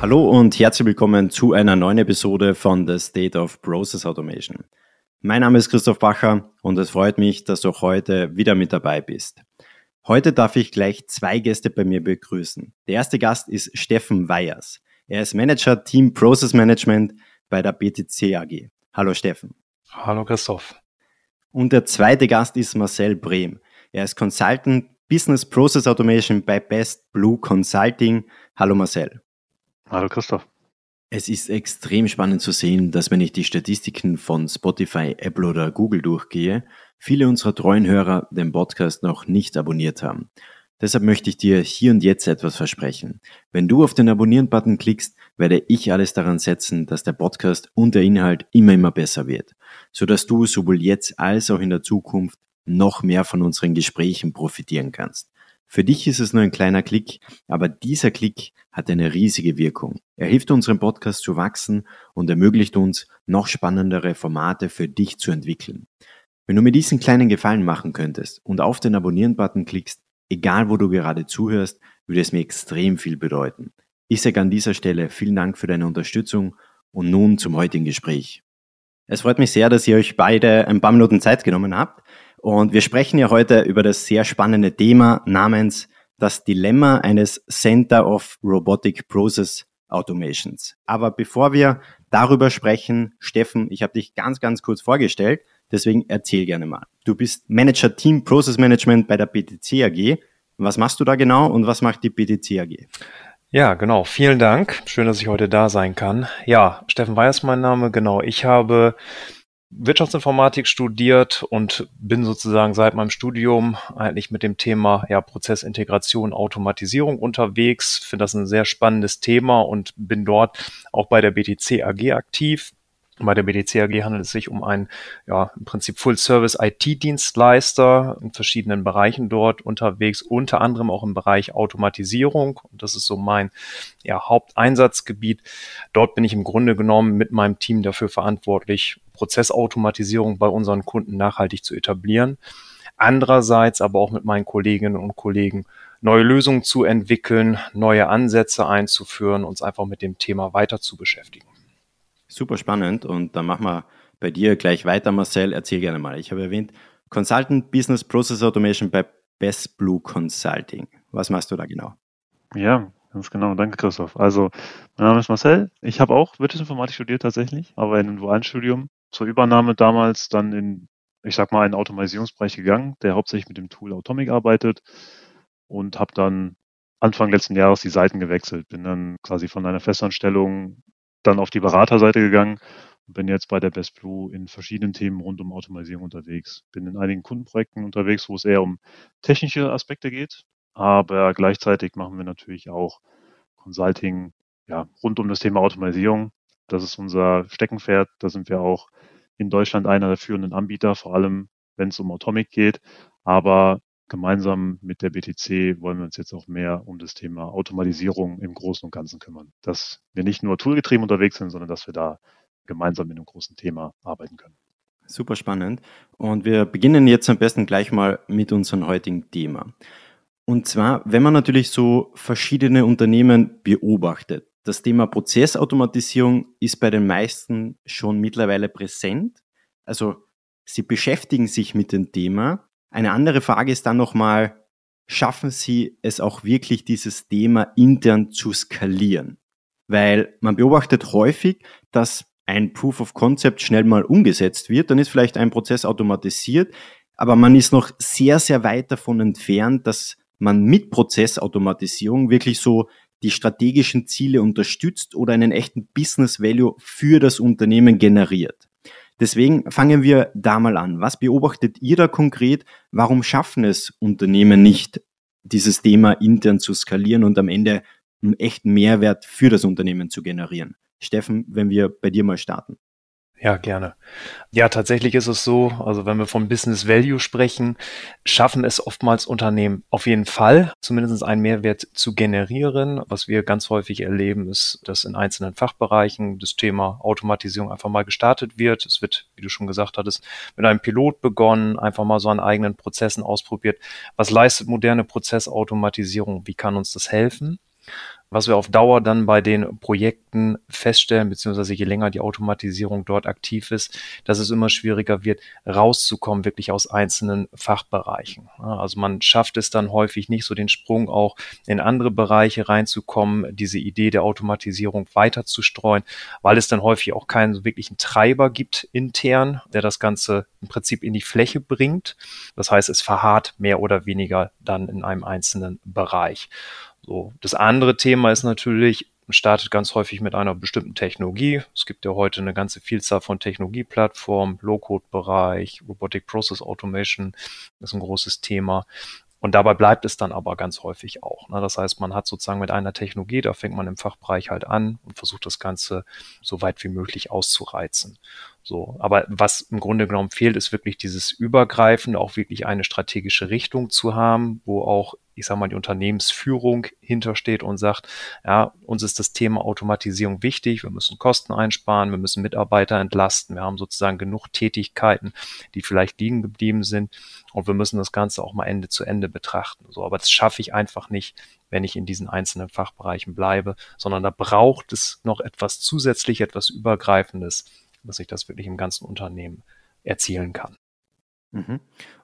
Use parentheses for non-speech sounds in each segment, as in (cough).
Hallo und herzlich willkommen zu einer neuen Episode von The State of Process Automation. Mein Name ist Christoph Bacher und es freut mich, dass du auch heute wieder mit dabei bist. Heute darf ich gleich zwei Gäste bei mir begrüßen. Der erste Gast ist Steffen Weyers. Er ist Manager Team Process Management bei der BTC AG. Hallo Steffen. Hallo Christoph. Und der zweite Gast ist Marcel Brehm. Er ist Consultant Business Process Automation bei Best Blue Consulting. Hallo Marcel. Hallo Christoph. Es ist extrem spannend zu sehen, dass wenn ich die Statistiken von Spotify, Apple oder Google durchgehe, viele unserer treuen Hörer den Podcast noch nicht abonniert haben. Deshalb möchte ich dir hier und jetzt etwas versprechen. Wenn du auf den Abonnieren-Button klickst, werde ich alles daran setzen, dass der Podcast und der Inhalt immer, immer besser wird, sodass du sowohl jetzt als auch in der Zukunft noch mehr von unseren Gesprächen profitieren kannst. Für dich ist es nur ein kleiner Klick, aber dieser Klick hat eine riesige Wirkung. Er hilft unserem Podcast zu wachsen und ermöglicht uns, noch spannendere Formate für dich zu entwickeln. Wenn du mir diesen kleinen Gefallen machen könntest und auf den Abonnieren-Button klickst, egal wo du gerade zuhörst, würde es mir extrem viel bedeuten. Ich sage an dieser Stelle vielen Dank für deine Unterstützung und nun zum heutigen Gespräch. Es freut mich sehr, dass ihr euch beide ein paar Minuten Zeit genommen habt. Und wir sprechen ja heute über das sehr spannende Thema namens das Dilemma eines Center of Robotic Process Automations. Aber bevor wir darüber sprechen, Steffen, ich habe dich ganz, ganz kurz vorgestellt, deswegen erzähl gerne mal. Du bist Manager Team Process Management bei der BTC AG. Was machst du da genau und was macht die BTC AG? Ja, genau. Vielen Dank. Schön, dass ich heute da sein kann. Ja, Steffen Weiß mein Name. Genau. Ich habe Wirtschaftsinformatik studiert und bin sozusagen seit meinem Studium eigentlich mit dem Thema ja, Prozessintegration, Automatisierung unterwegs. Finde das ein sehr spannendes Thema und bin dort auch bei der BTC AG aktiv. Bei der BTC AG handelt es sich um einen, ja, im Prinzip Full-Service-IT-Dienstleister in verschiedenen Bereichen dort unterwegs, unter anderem auch im Bereich Automatisierung. Und das ist so mein ja, Haupteinsatzgebiet. Dort bin ich im Grunde genommen mit meinem Team dafür verantwortlich, Prozessautomatisierung bei unseren Kunden nachhaltig zu etablieren. Andererseits aber auch mit meinen Kolleginnen und Kollegen neue Lösungen zu entwickeln, neue Ansätze einzuführen, uns einfach mit dem Thema weiter zu beschäftigen. Super spannend und dann machen wir bei dir gleich weiter, Marcel. Erzähl gerne mal. Ich habe erwähnt, Consultant Business Process Automation bei Best Blue Consulting. Was machst du da genau? Ja, ganz genau. Danke, Christoph. Also, mein Name ist Marcel. Ich habe auch Wirtschaftsinformatik studiert tatsächlich, aber in einem dualen Studium. Zur Übernahme damals dann in, ich sag mal, einen Automatisierungsbereich gegangen, der hauptsächlich mit dem Tool Atomic arbeitet und habe dann Anfang letzten Jahres die Seiten gewechselt. Bin dann quasi von einer Festanstellung dann auf die Beraterseite gegangen und bin jetzt bei der Best Blue in verschiedenen Themen rund um Automatisierung unterwegs. Bin in einigen Kundenprojekten unterwegs, wo es eher um technische Aspekte geht, aber gleichzeitig machen wir natürlich auch Consulting ja, rund um das Thema Automatisierung. Das ist unser Steckenpferd. Da sind wir auch in Deutschland einer der führenden Anbieter, vor allem wenn es um Atomic geht. Aber gemeinsam mit der BTC wollen wir uns jetzt auch mehr um das Thema Automatisierung im Großen und Ganzen kümmern. Dass wir nicht nur toolgetrieben unterwegs sind, sondern dass wir da gemeinsam mit einem großen Thema arbeiten können. Super spannend. Und wir beginnen jetzt am besten gleich mal mit unserem heutigen Thema. Und zwar, wenn man natürlich so verschiedene Unternehmen beobachtet, das Thema Prozessautomatisierung ist bei den meisten schon mittlerweile präsent. Also sie beschäftigen sich mit dem Thema, eine andere Frage ist dann nochmal, schaffen Sie es auch wirklich, dieses Thema intern zu skalieren? Weil man beobachtet häufig, dass ein Proof of Concept schnell mal umgesetzt wird, dann ist vielleicht ein Prozess automatisiert, aber man ist noch sehr, sehr weit davon entfernt, dass man mit Prozessautomatisierung wirklich so die strategischen Ziele unterstützt oder einen echten Business Value für das Unternehmen generiert. Deswegen fangen wir da mal an. Was beobachtet ihr da konkret? Warum schaffen es Unternehmen nicht, dieses Thema intern zu skalieren und am Ende einen echten Mehrwert für das Unternehmen zu generieren? Steffen, wenn wir bei dir mal starten. Ja, gerne. Ja, tatsächlich ist es so, also wenn wir vom Business Value sprechen, schaffen es oftmals Unternehmen auf jeden Fall, zumindest einen Mehrwert zu generieren. Was wir ganz häufig erleben, ist, dass in einzelnen Fachbereichen das Thema Automatisierung einfach mal gestartet wird. Es wird, wie du schon gesagt hattest, mit einem Pilot begonnen, einfach mal so an eigenen Prozessen ausprobiert. Was leistet moderne Prozessautomatisierung? Wie kann uns das helfen? Was wir auf Dauer dann bei den Projekten feststellen, beziehungsweise je länger die Automatisierung dort aktiv ist, dass es immer schwieriger wird, rauszukommen wirklich aus einzelnen Fachbereichen. Also man schafft es dann häufig nicht so den Sprung auch in andere Bereiche reinzukommen, diese Idee der Automatisierung weiter zu streuen, weil es dann häufig auch keinen wirklichen Treiber gibt intern, der das Ganze im Prinzip in die Fläche bringt. Das heißt, es verharrt mehr oder weniger dann in einem einzelnen Bereich. So. Das andere Thema ist natürlich, startet ganz häufig mit einer bestimmten Technologie. Es gibt ja heute eine ganze Vielzahl von Technologieplattformen, Low-Code-Bereich, Robotic Process Automation ist ein großes Thema. Und dabei bleibt es dann aber ganz häufig auch. Ne? Das heißt, man hat sozusagen mit einer Technologie, da fängt man im Fachbereich halt an und versucht das Ganze so weit wie möglich auszureizen. So, aber was im Grunde genommen fehlt, ist wirklich dieses Übergreifende, auch wirklich eine strategische Richtung zu haben, wo auch, ich sage mal, die Unternehmensführung hintersteht und sagt, ja, uns ist das Thema Automatisierung wichtig, wir müssen Kosten einsparen, wir müssen Mitarbeiter entlasten, wir haben sozusagen genug Tätigkeiten, die vielleicht liegen geblieben sind und wir müssen das Ganze auch mal Ende zu Ende betrachten. So, aber das schaffe ich einfach nicht, wenn ich in diesen einzelnen Fachbereichen bleibe, sondern da braucht es noch etwas zusätzlich, etwas Übergreifendes dass ich das wirklich im ganzen Unternehmen erzielen kann. Mhm.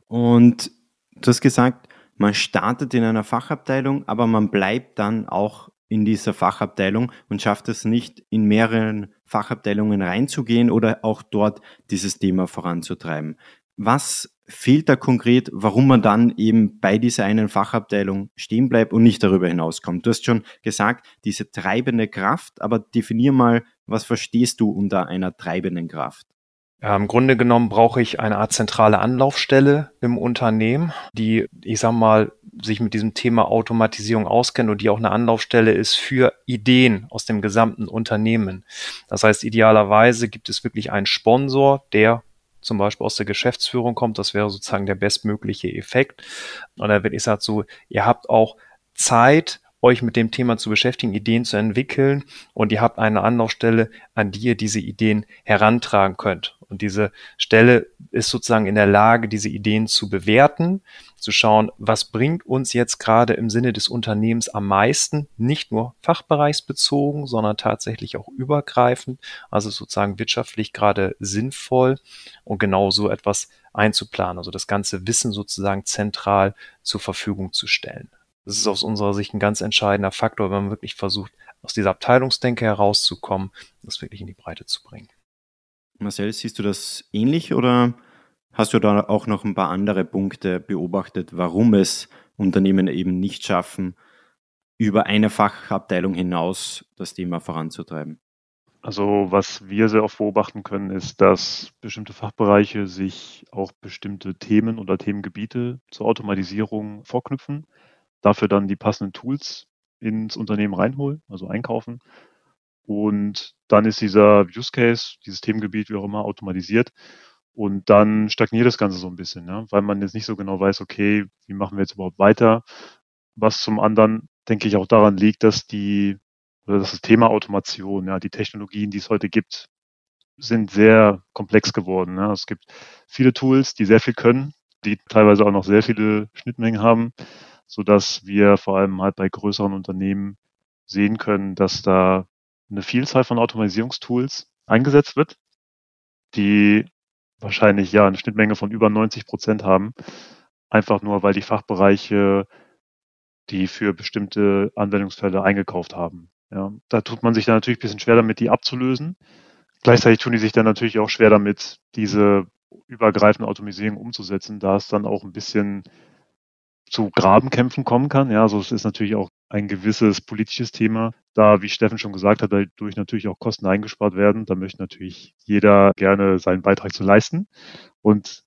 Und du hast gesagt, man startet in einer Fachabteilung, aber man bleibt dann auch in dieser Fachabteilung und schafft es nicht, in mehreren Fachabteilungen reinzugehen oder auch dort dieses Thema voranzutreiben. Was fehlt da konkret, warum man dann eben bei dieser einen Fachabteilung stehen bleibt und nicht darüber hinauskommt? Du hast schon gesagt, diese treibende Kraft, aber definier mal, was verstehst du unter einer treibenden Kraft? Ja, Im Grunde genommen brauche ich eine Art zentrale Anlaufstelle im Unternehmen, die, ich sag mal, sich mit diesem Thema Automatisierung auskennt und die auch eine Anlaufstelle ist für Ideen aus dem gesamten Unternehmen. Das heißt, idealerweise gibt es wirklich einen Sponsor, der zum Beispiel aus der Geschäftsführung kommt. Das wäre sozusagen der bestmögliche Effekt. Und da wird ich sagt so, ihr habt auch Zeit, euch mit dem Thema zu beschäftigen, Ideen zu entwickeln und ihr habt eine Anlaufstelle, an die ihr diese Ideen herantragen könnt. Und diese Stelle ist sozusagen in der Lage, diese Ideen zu bewerten, zu schauen, was bringt uns jetzt gerade im Sinne des Unternehmens am meisten, nicht nur fachbereichsbezogen, sondern tatsächlich auch übergreifend, also sozusagen wirtschaftlich gerade sinnvoll und genau so etwas einzuplanen, also das ganze Wissen sozusagen zentral zur Verfügung zu stellen. Das ist aus unserer Sicht ein ganz entscheidender Faktor, wenn man wirklich versucht, aus dieser Abteilungsdenke herauszukommen, das wirklich in die Breite zu bringen. Marcel, siehst du das ähnlich oder hast du da auch noch ein paar andere Punkte beobachtet, warum es Unternehmen eben nicht schaffen, über eine Fachabteilung hinaus das Thema voranzutreiben? Also was wir sehr oft beobachten können, ist, dass bestimmte Fachbereiche sich auch bestimmte Themen oder Themengebiete zur Automatisierung vorknüpfen dafür dann die passenden Tools ins Unternehmen reinholen, also einkaufen. Und dann ist dieser Use Case, dieses Themengebiet, wie auch immer, automatisiert. Und dann stagniert das Ganze so ein bisschen, ja, weil man jetzt nicht so genau weiß, okay, wie machen wir jetzt überhaupt weiter? Was zum anderen, denke ich, auch daran liegt, dass die, oder das Thema Automation, ja, die Technologien, die es heute gibt, sind sehr komplex geworden. Ja. Es gibt viele Tools, die sehr viel können, die teilweise auch noch sehr viele Schnittmengen haben so dass wir vor allem halt bei größeren Unternehmen sehen können, dass da eine Vielzahl von Automatisierungstools eingesetzt wird, die wahrscheinlich ja eine Schnittmenge von über 90 Prozent haben, einfach nur weil die Fachbereiche die für bestimmte Anwendungsfälle eingekauft haben. Ja, da tut man sich dann natürlich ein bisschen schwer damit, die abzulösen. Gleichzeitig tun die sich dann natürlich auch schwer damit, diese übergreifende Automatisierung umzusetzen, da es dann auch ein bisschen zu Grabenkämpfen kommen kann. Ja, also es ist natürlich auch ein gewisses politisches Thema, da, wie Steffen schon gesagt hat, dadurch natürlich auch Kosten eingespart werden. Da möchte natürlich jeder gerne seinen Beitrag zu leisten. Und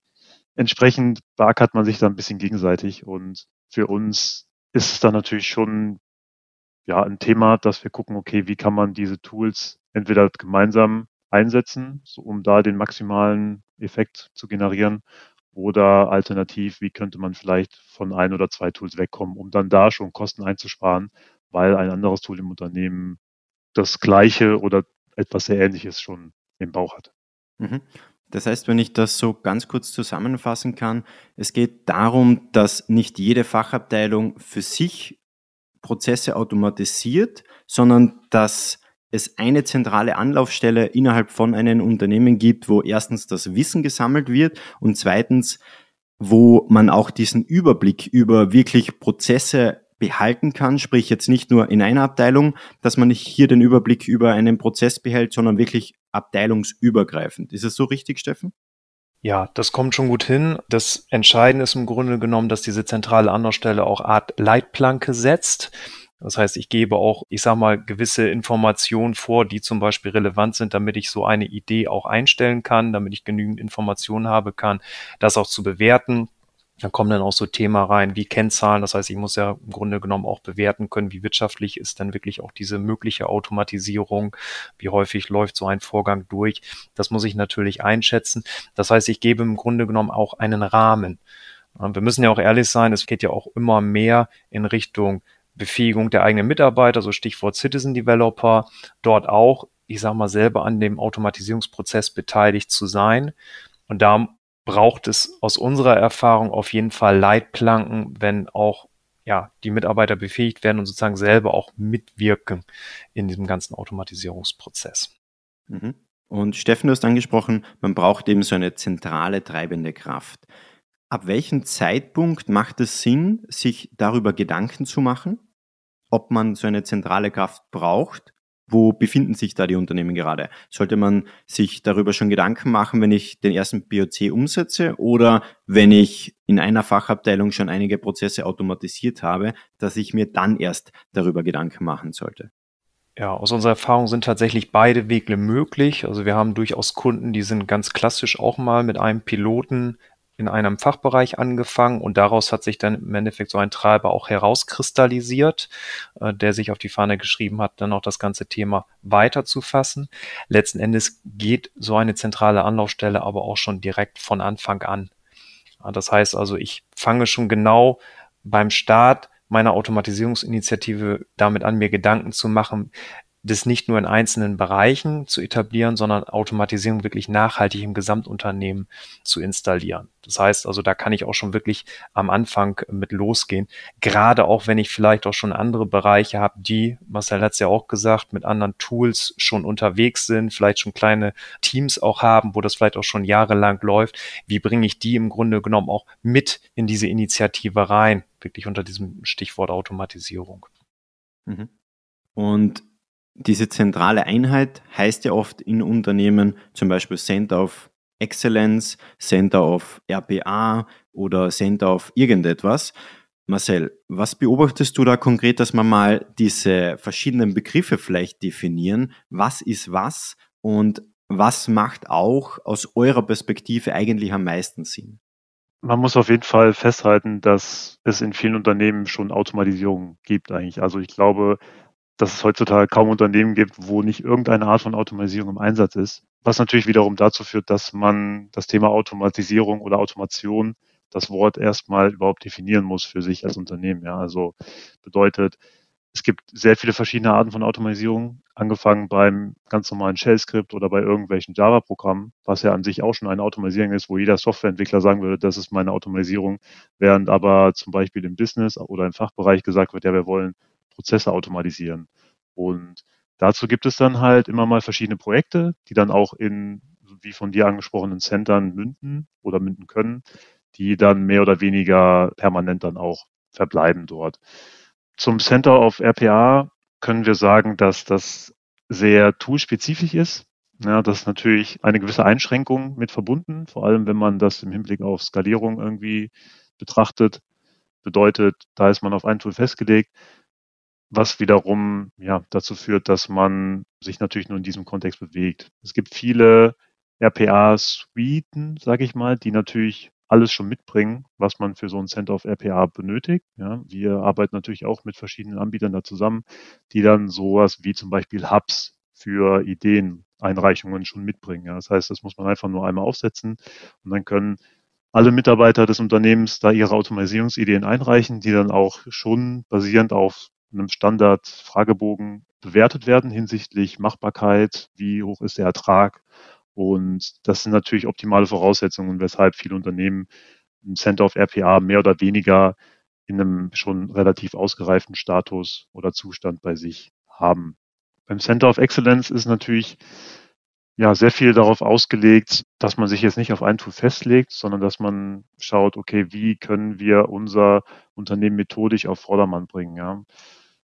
entsprechend beackert man sich da ein bisschen gegenseitig. Und für uns ist es dann natürlich schon ja, ein Thema, dass wir gucken, okay, wie kann man diese Tools entweder gemeinsam einsetzen, so, um da den maximalen Effekt zu generieren oder alternativ, wie könnte man vielleicht von ein oder zwei Tools wegkommen, um dann da schon Kosten einzusparen, weil ein anderes Tool im Unternehmen das gleiche oder etwas sehr ähnliches schon im Bauch hat. Mhm. Das heißt, wenn ich das so ganz kurz zusammenfassen kann, es geht darum, dass nicht jede Fachabteilung für sich Prozesse automatisiert, sondern dass es eine zentrale Anlaufstelle innerhalb von einem Unternehmen gibt, wo erstens das Wissen gesammelt wird und zweitens, wo man auch diesen Überblick über wirklich Prozesse behalten kann, sprich jetzt nicht nur in einer Abteilung, dass man nicht hier den Überblick über einen Prozess behält, sondern wirklich abteilungsübergreifend. Ist es so richtig, Steffen? Ja, das kommt schon gut hin. Das Entscheidende ist im Grunde genommen, dass diese zentrale Anlaufstelle auch Art Leitplanke setzt. Das heißt, ich gebe auch, ich sag mal, gewisse Informationen vor, die zum Beispiel relevant sind, damit ich so eine Idee auch einstellen kann, damit ich genügend Informationen habe kann, das auch zu bewerten. Dann kommen dann auch so Thema rein wie Kennzahlen. Das heißt, ich muss ja im Grunde genommen auch bewerten können, wie wirtschaftlich ist dann wirklich auch diese mögliche Automatisierung, wie häufig läuft so ein Vorgang durch. Das muss ich natürlich einschätzen. Das heißt, ich gebe im Grunde genommen auch einen Rahmen. Wir müssen ja auch ehrlich sein, es geht ja auch immer mehr in Richtung Befähigung der eigenen Mitarbeiter, so Stichwort Citizen Developer, dort auch, ich sag mal, selber an dem Automatisierungsprozess beteiligt zu sein. Und da braucht es aus unserer Erfahrung auf jeden Fall Leitplanken, wenn auch ja, die Mitarbeiter befähigt werden und sozusagen selber auch mitwirken in diesem ganzen Automatisierungsprozess. Mhm. Und Steffen, du hast angesprochen, man braucht eben so eine zentrale treibende Kraft. Ab welchem Zeitpunkt macht es Sinn, sich darüber Gedanken zu machen? Ob man so eine zentrale Kraft braucht. Wo befinden sich da die Unternehmen gerade? Sollte man sich darüber schon Gedanken machen, wenn ich den ersten POC umsetze oder wenn ich in einer Fachabteilung schon einige Prozesse automatisiert habe, dass ich mir dann erst darüber Gedanken machen sollte? Ja, aus unserer Erfahrung sind tatsächlich beide Wege möglich. Also wir haben durchaus Kunden, die sind ganz klassisch auch mal mit einem Piloten in einem Fachbereich angefangen und daraus hat sich dann im Endeffekt so ein Treiber auch herauskristallisiert, äh, der sich auf die Fahne geschrieben hat, dann auch das ganze Thema weiterzufassen. Letzten Endes geht so eine zentrale Anlaufstelle aber auch schon direkt von Anfang an. Das heißt also, ich fange schon genau beim Start meiner Automatisierungsinitiative damit an, mir Gedanken zu machen, das nicht nur in einzelnen Bereichen zu etablieren, sondern Automatisierung wirklich nachhaltig im Gesamtunternehmen zu installieren. Das heißt also, da kann ich auch schon wirklich am Anfang mit losgehen. Gerade auch, wenn ich vielleicht auch schon andere Bereiche habe, die, Marcel hat es ja auch gesagt, mit anderen Tools schon unterwegs sind, vielleicht schon kleine Teams auch haben, wo das vielleicht auch schon jahrelang läuft. Wie bringe ich die im Grunde genommen auch mit in diese Initiative rein? Wirklich unter diesem Stichwort Automatisierung. Mhm. Und diese zentrale Einheit heißt ja oft in Unternehmen zum Beispiel Center of Excellence, Center of RPA oder Center of irgendetwas. Marcel, was beobachtest du da konkret, dass wir mal diese verschiedenen Begriffe vielleicht definieren? Was ist was und was macht auch aus eurer Perspektive eigentlich am meisten Sinn? Man muss auf jeden Fall festhalten, dass es in vielen Unternehmen schon Automatisierung gibt eigentlich. Also ich glaube, dass es heutzutage kaum Unternehmen gibt, wo nicht irgendeine Art von Automatisierung im Einsatz ist. Was natürlich wiederum dazu führt, dass man das Thema Automatisierung oder Automation das Wort erstmal überhaupt definieren muss für sich als Unternehmen. Ja, also bedeutet, es gibt sehr viele verschiedene Arten von Automatisierung, angefangen beim ganz normalen Shell-Skript oder bei irgendwelchen Java-Programmen, was ja an sich auch schon eine Automatisierung ist, wo jeder Softwareentwickler sagen würde, das ist meine Automatisierung, während aber zum Beispiel im Business oder im Fachbereich gesagt wird, ja, wir wollen Prozesse automatisieren. Und dazu gibt es dann halt immer mal verschiedene Projekte, die dann auch in, wie von dir angesprochenen Centern münden oder münden können, die dann mehr oder weniger permanent dann auch verbleiben dort. Zum Center of RPA können wir sagen, dass das sehr toolspezifisch ist. Ja, das ist natürlich eine gewisse Einschränkung mit verbunden, vor allem wenn man das im Hinblick auf Skalierung irgendwie betrachtet. Bedeutet, da ist man auf ein Tool festgelegt was wiederum ja, dazu führt, dass man sich natürlich nur in diesem Kontext bewegt. Es gibt viele RPA-Suiten, sage ich mal, die natürlich alles schon mitbringen, was man für so ein Center of RPA benötigt. Ja, wir arbeiten natürlich auch mit verschiedenen Anbietern da zusammen, die dann sowas wie zum Beispiel Hubs für Ideeneinreichungen schon mitbringen. Ja, das heißt, das muss man einfach nur einmal aufsetzen und dann können alle Mitarbeiter des Unternehmens da ihre Automatisierungsideen einreichen, die dann auch schon basierend auf einem Standard-Fragebogen bewertet werden hinsichtlich Machbarkeit, wie hoch ist der Ertrag. Und das sind natürlich optimale Voraussetzungen, weshalb viele Unternehmen ein Center of RPA mehr oder weniger in einem schon relativ ausgereiften Status oder Zustand bei sich haben. Beim Center of Excellence ist natürlich ja sehr viel darauf ausgelegt, dass man sich jetzt nicht auf ein Tool festlegt, sondern dass man schaut, okay, wie können wir unser Unternehmen methodisch auf Vordermann bringen. Ja.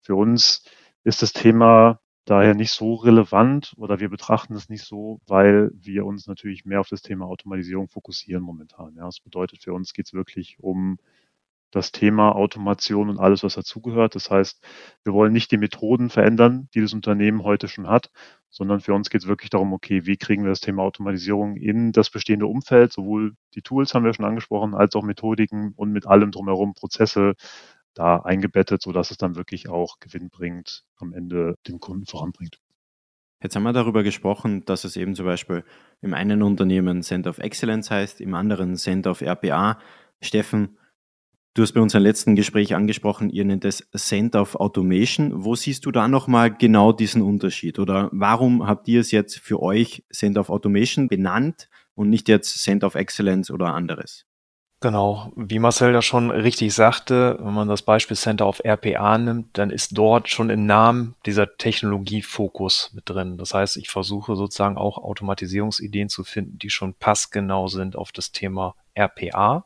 Für uns ist das Thema daher nicht so relevant oder wir betrachten es nicht so, weil wir uns natürlich mehr auf das Thema Automatisierung fokussieren momentan. Ja, das bedeutet für uns geht es wirklich um das Thema Automation und alles, was dazugehört. Das heißt, wir wollen nicht die Methoden verändern, die das Unternehmen heute schon hat, sondern für uns geht es wirklich darum, okay, wie kriegen wir das Thema Automatisierung in das bestehende Umfeld, sowohl die Tools haben wir schon angesprochen, als auch Methodiken und mit allem drumherum Prozesse da eingebettet, sodass es dann wirklich auch Gewinn bringt, am Ende dem Kunden voranbringt. Jetzt haben wir darüber gesprochen, dass es eben zum Beispiel im einen Unternehmen Center of Excellence heißt, im anderen Center of RPA. Steffen, Du hast bei unserem letzten Gespräch angesprochen, ihr nennt es Center of Automation. Wo siehst du da nochmal genau diesen Unterschied? Oder warum habt ihr es jetzt für euch Center of Automation benannt und nicht jetzt Center of Excellence oder anderes? Genau, wie Marcel ja schon richtig sagte, wenn man das Beispiel Center of RPA nimmt, dann ist dort schon im Namen dieser Technologiefokus mit drin. Das heißt, ich versuche sozusagen auch Automatisierungsideen zu finden, die schon passgenau sind auf das Thema RPA.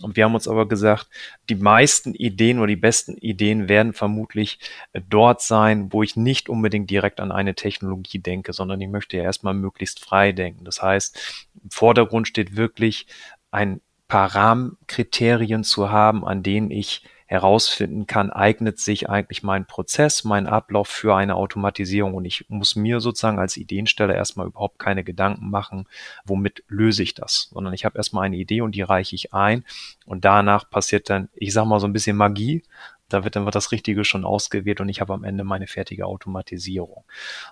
Und wir haben uns aber gesagt, die meisten Ideen oder die besten Ideen werden vermutlich äh, dort sein, wo ich nicht unbedingt direkt an eine Technologie denke, sondern ich möchte ja erstmal möglichst frei denken. Das heißt, im Vordergrund steht wirklich ein paar Rahmenkriterien zu haben, an denen ich herausfinden kann, eignet sich eigentlich mein Prozess, mein Ablauf für eine Automatisierung. Und ich muss mir sozusagen als Ideensteller erstmal überhaupt keine Gedanken machen, womit löse ich das, sondern ich habe erstmal eine Idee und die reiche ich ein. Und danach passiert dann, ich sag mal, so ein bisschen Magie da wird dann das Richtige schon ausgewählt und ich habe am Ende meine fertige Automatisierung.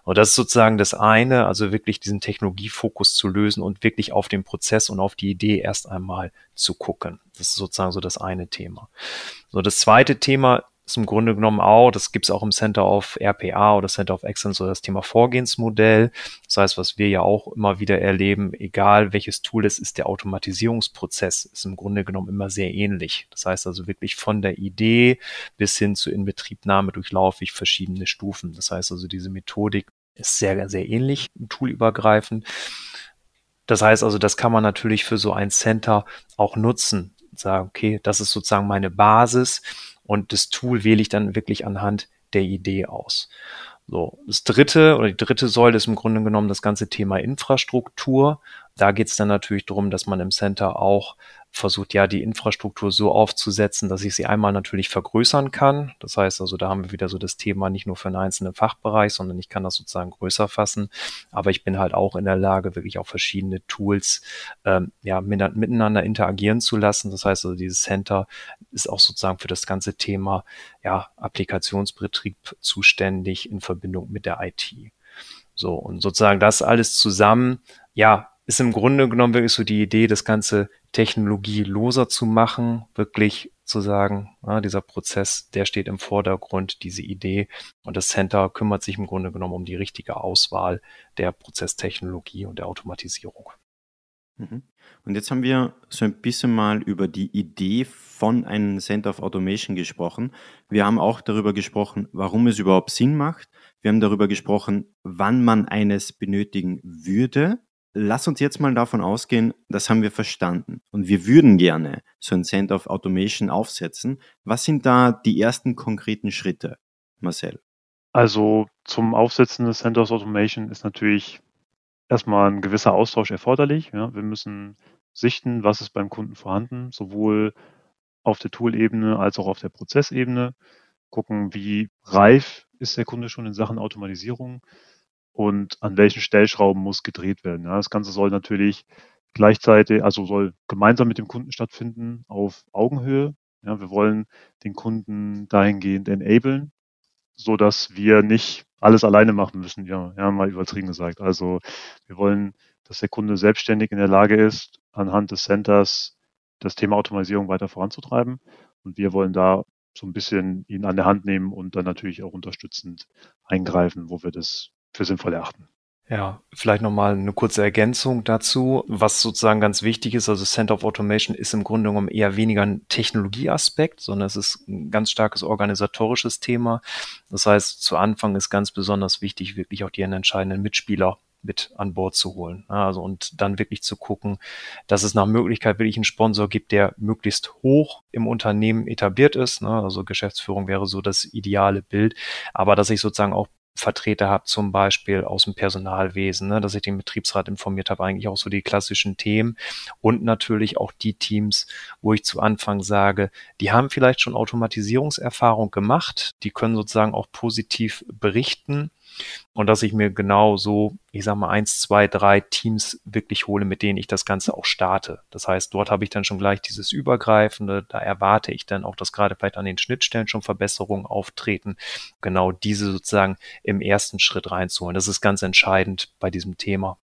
Und das ist sozusagen das eine, also wirklich diesen Technologiefokus zu lösen und wirklich auf den Prozess und auf die Idee erst einmal zu gucken. Das ist sozusagen so das eine Thema. So, das zweite Thema ist im Grunde genommen auch, das gibt es auch im Center of RPA oder Center of Excellence oder das Thema Vorgehensmodell. Das heißt, was wir ja auch immer wieder erleben, egal welches Tool es ist, der Automatisierungsprozess ist im Grunde genommen immer sehr ähnlich. Das heißt also wirklich von der Idee bis hin zur Inbetriebnahme durchlaufe ich verschiedene Stufen. Das heißt also, diese Methodik ist sehr, sehr ähnlich, toolübergreifend. Das heißt also, das kann man natürlich für so ein Center auch nutzen. Sagen, okay, das ist sozusagen meine Basis und das Tool wähle ich dann wirklich anhand der Idee aus. So, das dritte oder die dritte Säule ist im Grunde genommen das ganze Thema Infrastruktur. Da geht es dann natürlich darum, dass man im Center auch versucht, ja, die Infrastruktur so aufzusetzen, dass ich sie einmal natürlich vergrößern kann. Das heißt also, da haben wir wieder so das Thema nicht nur für einen einzelnen Fachbereich, sondern ich kann das sozusagen größer fassen. Aber ich bin halt auch in der Lage, wirklich auch verschiedene Tools ähm, ja, miteinander interagieren zu lassen. Das heißt also, dieses Center ist auch sozusagen für das ganze Thema ja, Applikationsbetrieb zuständig in Verbindung mit der IT. So, und sozusagen das alles zusammen, ja, ist im Grunde genommen wirklich so die Idee, das Ganze technologieloser zu machen, wirklich zu sagen, ja, dieser Prozess, der steht im Vordergrund, diese Idee. Und das Center kümmert sich im Grunde genommen um die richtige Auswahl der Prozesstechnologie und der Automatisierung. Mhm. Und jetzt haben wir so ein bisschen mal über die Idee von einem Center of Automation gesprochen. Wir haben auch darüber gesprochen, warum es überhaupt Sinn macht. Wir haben darüber gesprochen, wann man eines benötigen würde. Lass uns jetzt mal davon ausgehen, das haben wir verstanden und wir würden gerne so ein Center of Automation aufsetzen. Was sind da die ersten konkreten Schritte, Marcel? Also zum Aufsetzen des Center of Automation ist natürlich erstmal ein gewisser Austausch erforderlich. Ja. Wir müssen sichten, was ist beim Kunden vorhanden, sowohl auf der Tool-Ebene als auch auf der Prozessebene. Gucken, wie reif ist der Kunde schon in Sachen Automatisierung und an welchen Stellschrauben muss gedreht werden. Ja, das Ganze soll natürlich gleichzeitig, also soll gemeinsam mit dem Kunden stattfinden auf Augenhöhe. Ja, wir wollen den Kunden dahingehend enablen, so dass wir nicht alles alleine machen müssen. Ja, ja, mal übertrieben gesagt. Also wir wollen, dass der Kunde selbstständig in der Lage ist, anhand des Centers das Thema Automatisierung weiter voranzutreiben. Und wir wollen da so ein bisschen ihn an der Hand nehmen und dann natürlich auch unterstützend eingreifen, wo wir das für sinnvoll erachten. Ja, vielleicht nochmal eine kurze Ergänzung dazu. Was sozusagen ganz wichtig ist, also Center of Automation ist im Grunde genommen eher weniger ein Technologieaspekt, sondern es ist ein ganz starkes organisatorisches Thema. Das heißt, zu Anfang ist ganz besonders wichtig, wirklich auch die entscheidenden Mitspieler mit an Bord zu holen. Also und dann wirklich zu gucken, dass es nach Möglichkeit wirklich einen Sponsor gibt, der möglichst hoch im Unternehmen etabliert ist. Ne? Also Geschäftsführung wäre so das ideale Bild, aber dass ich sozusagen auch Vertreter habe, zum Beispiel aus dem Personalwesen, ne, dass ich den Betriebsrat informiert habe, eigentlich auch so die klassischen Themen. Und natürlich auch die Teams, wo ich zu Anfang sage, die haben vielleicht schon Automatisierungserfahrung gemacht, die können sozusagen auch positiv berichten und dass ich mir genau so, ich sag mal, eins, zwei, drei Teams wirklich hole, mit denen ich das Ganze auch starte. Das heißt, dort habe ich dann schon gleich dieses Übergreifende, da erwarte ich dann auch, dass gerade vielleicht an den Schnittstellen schon Verbesserungen auftreten, genau diese sozusagen im ersten Schritt reinzuholen. Das ist ganz entscheidend bei diesem Thema.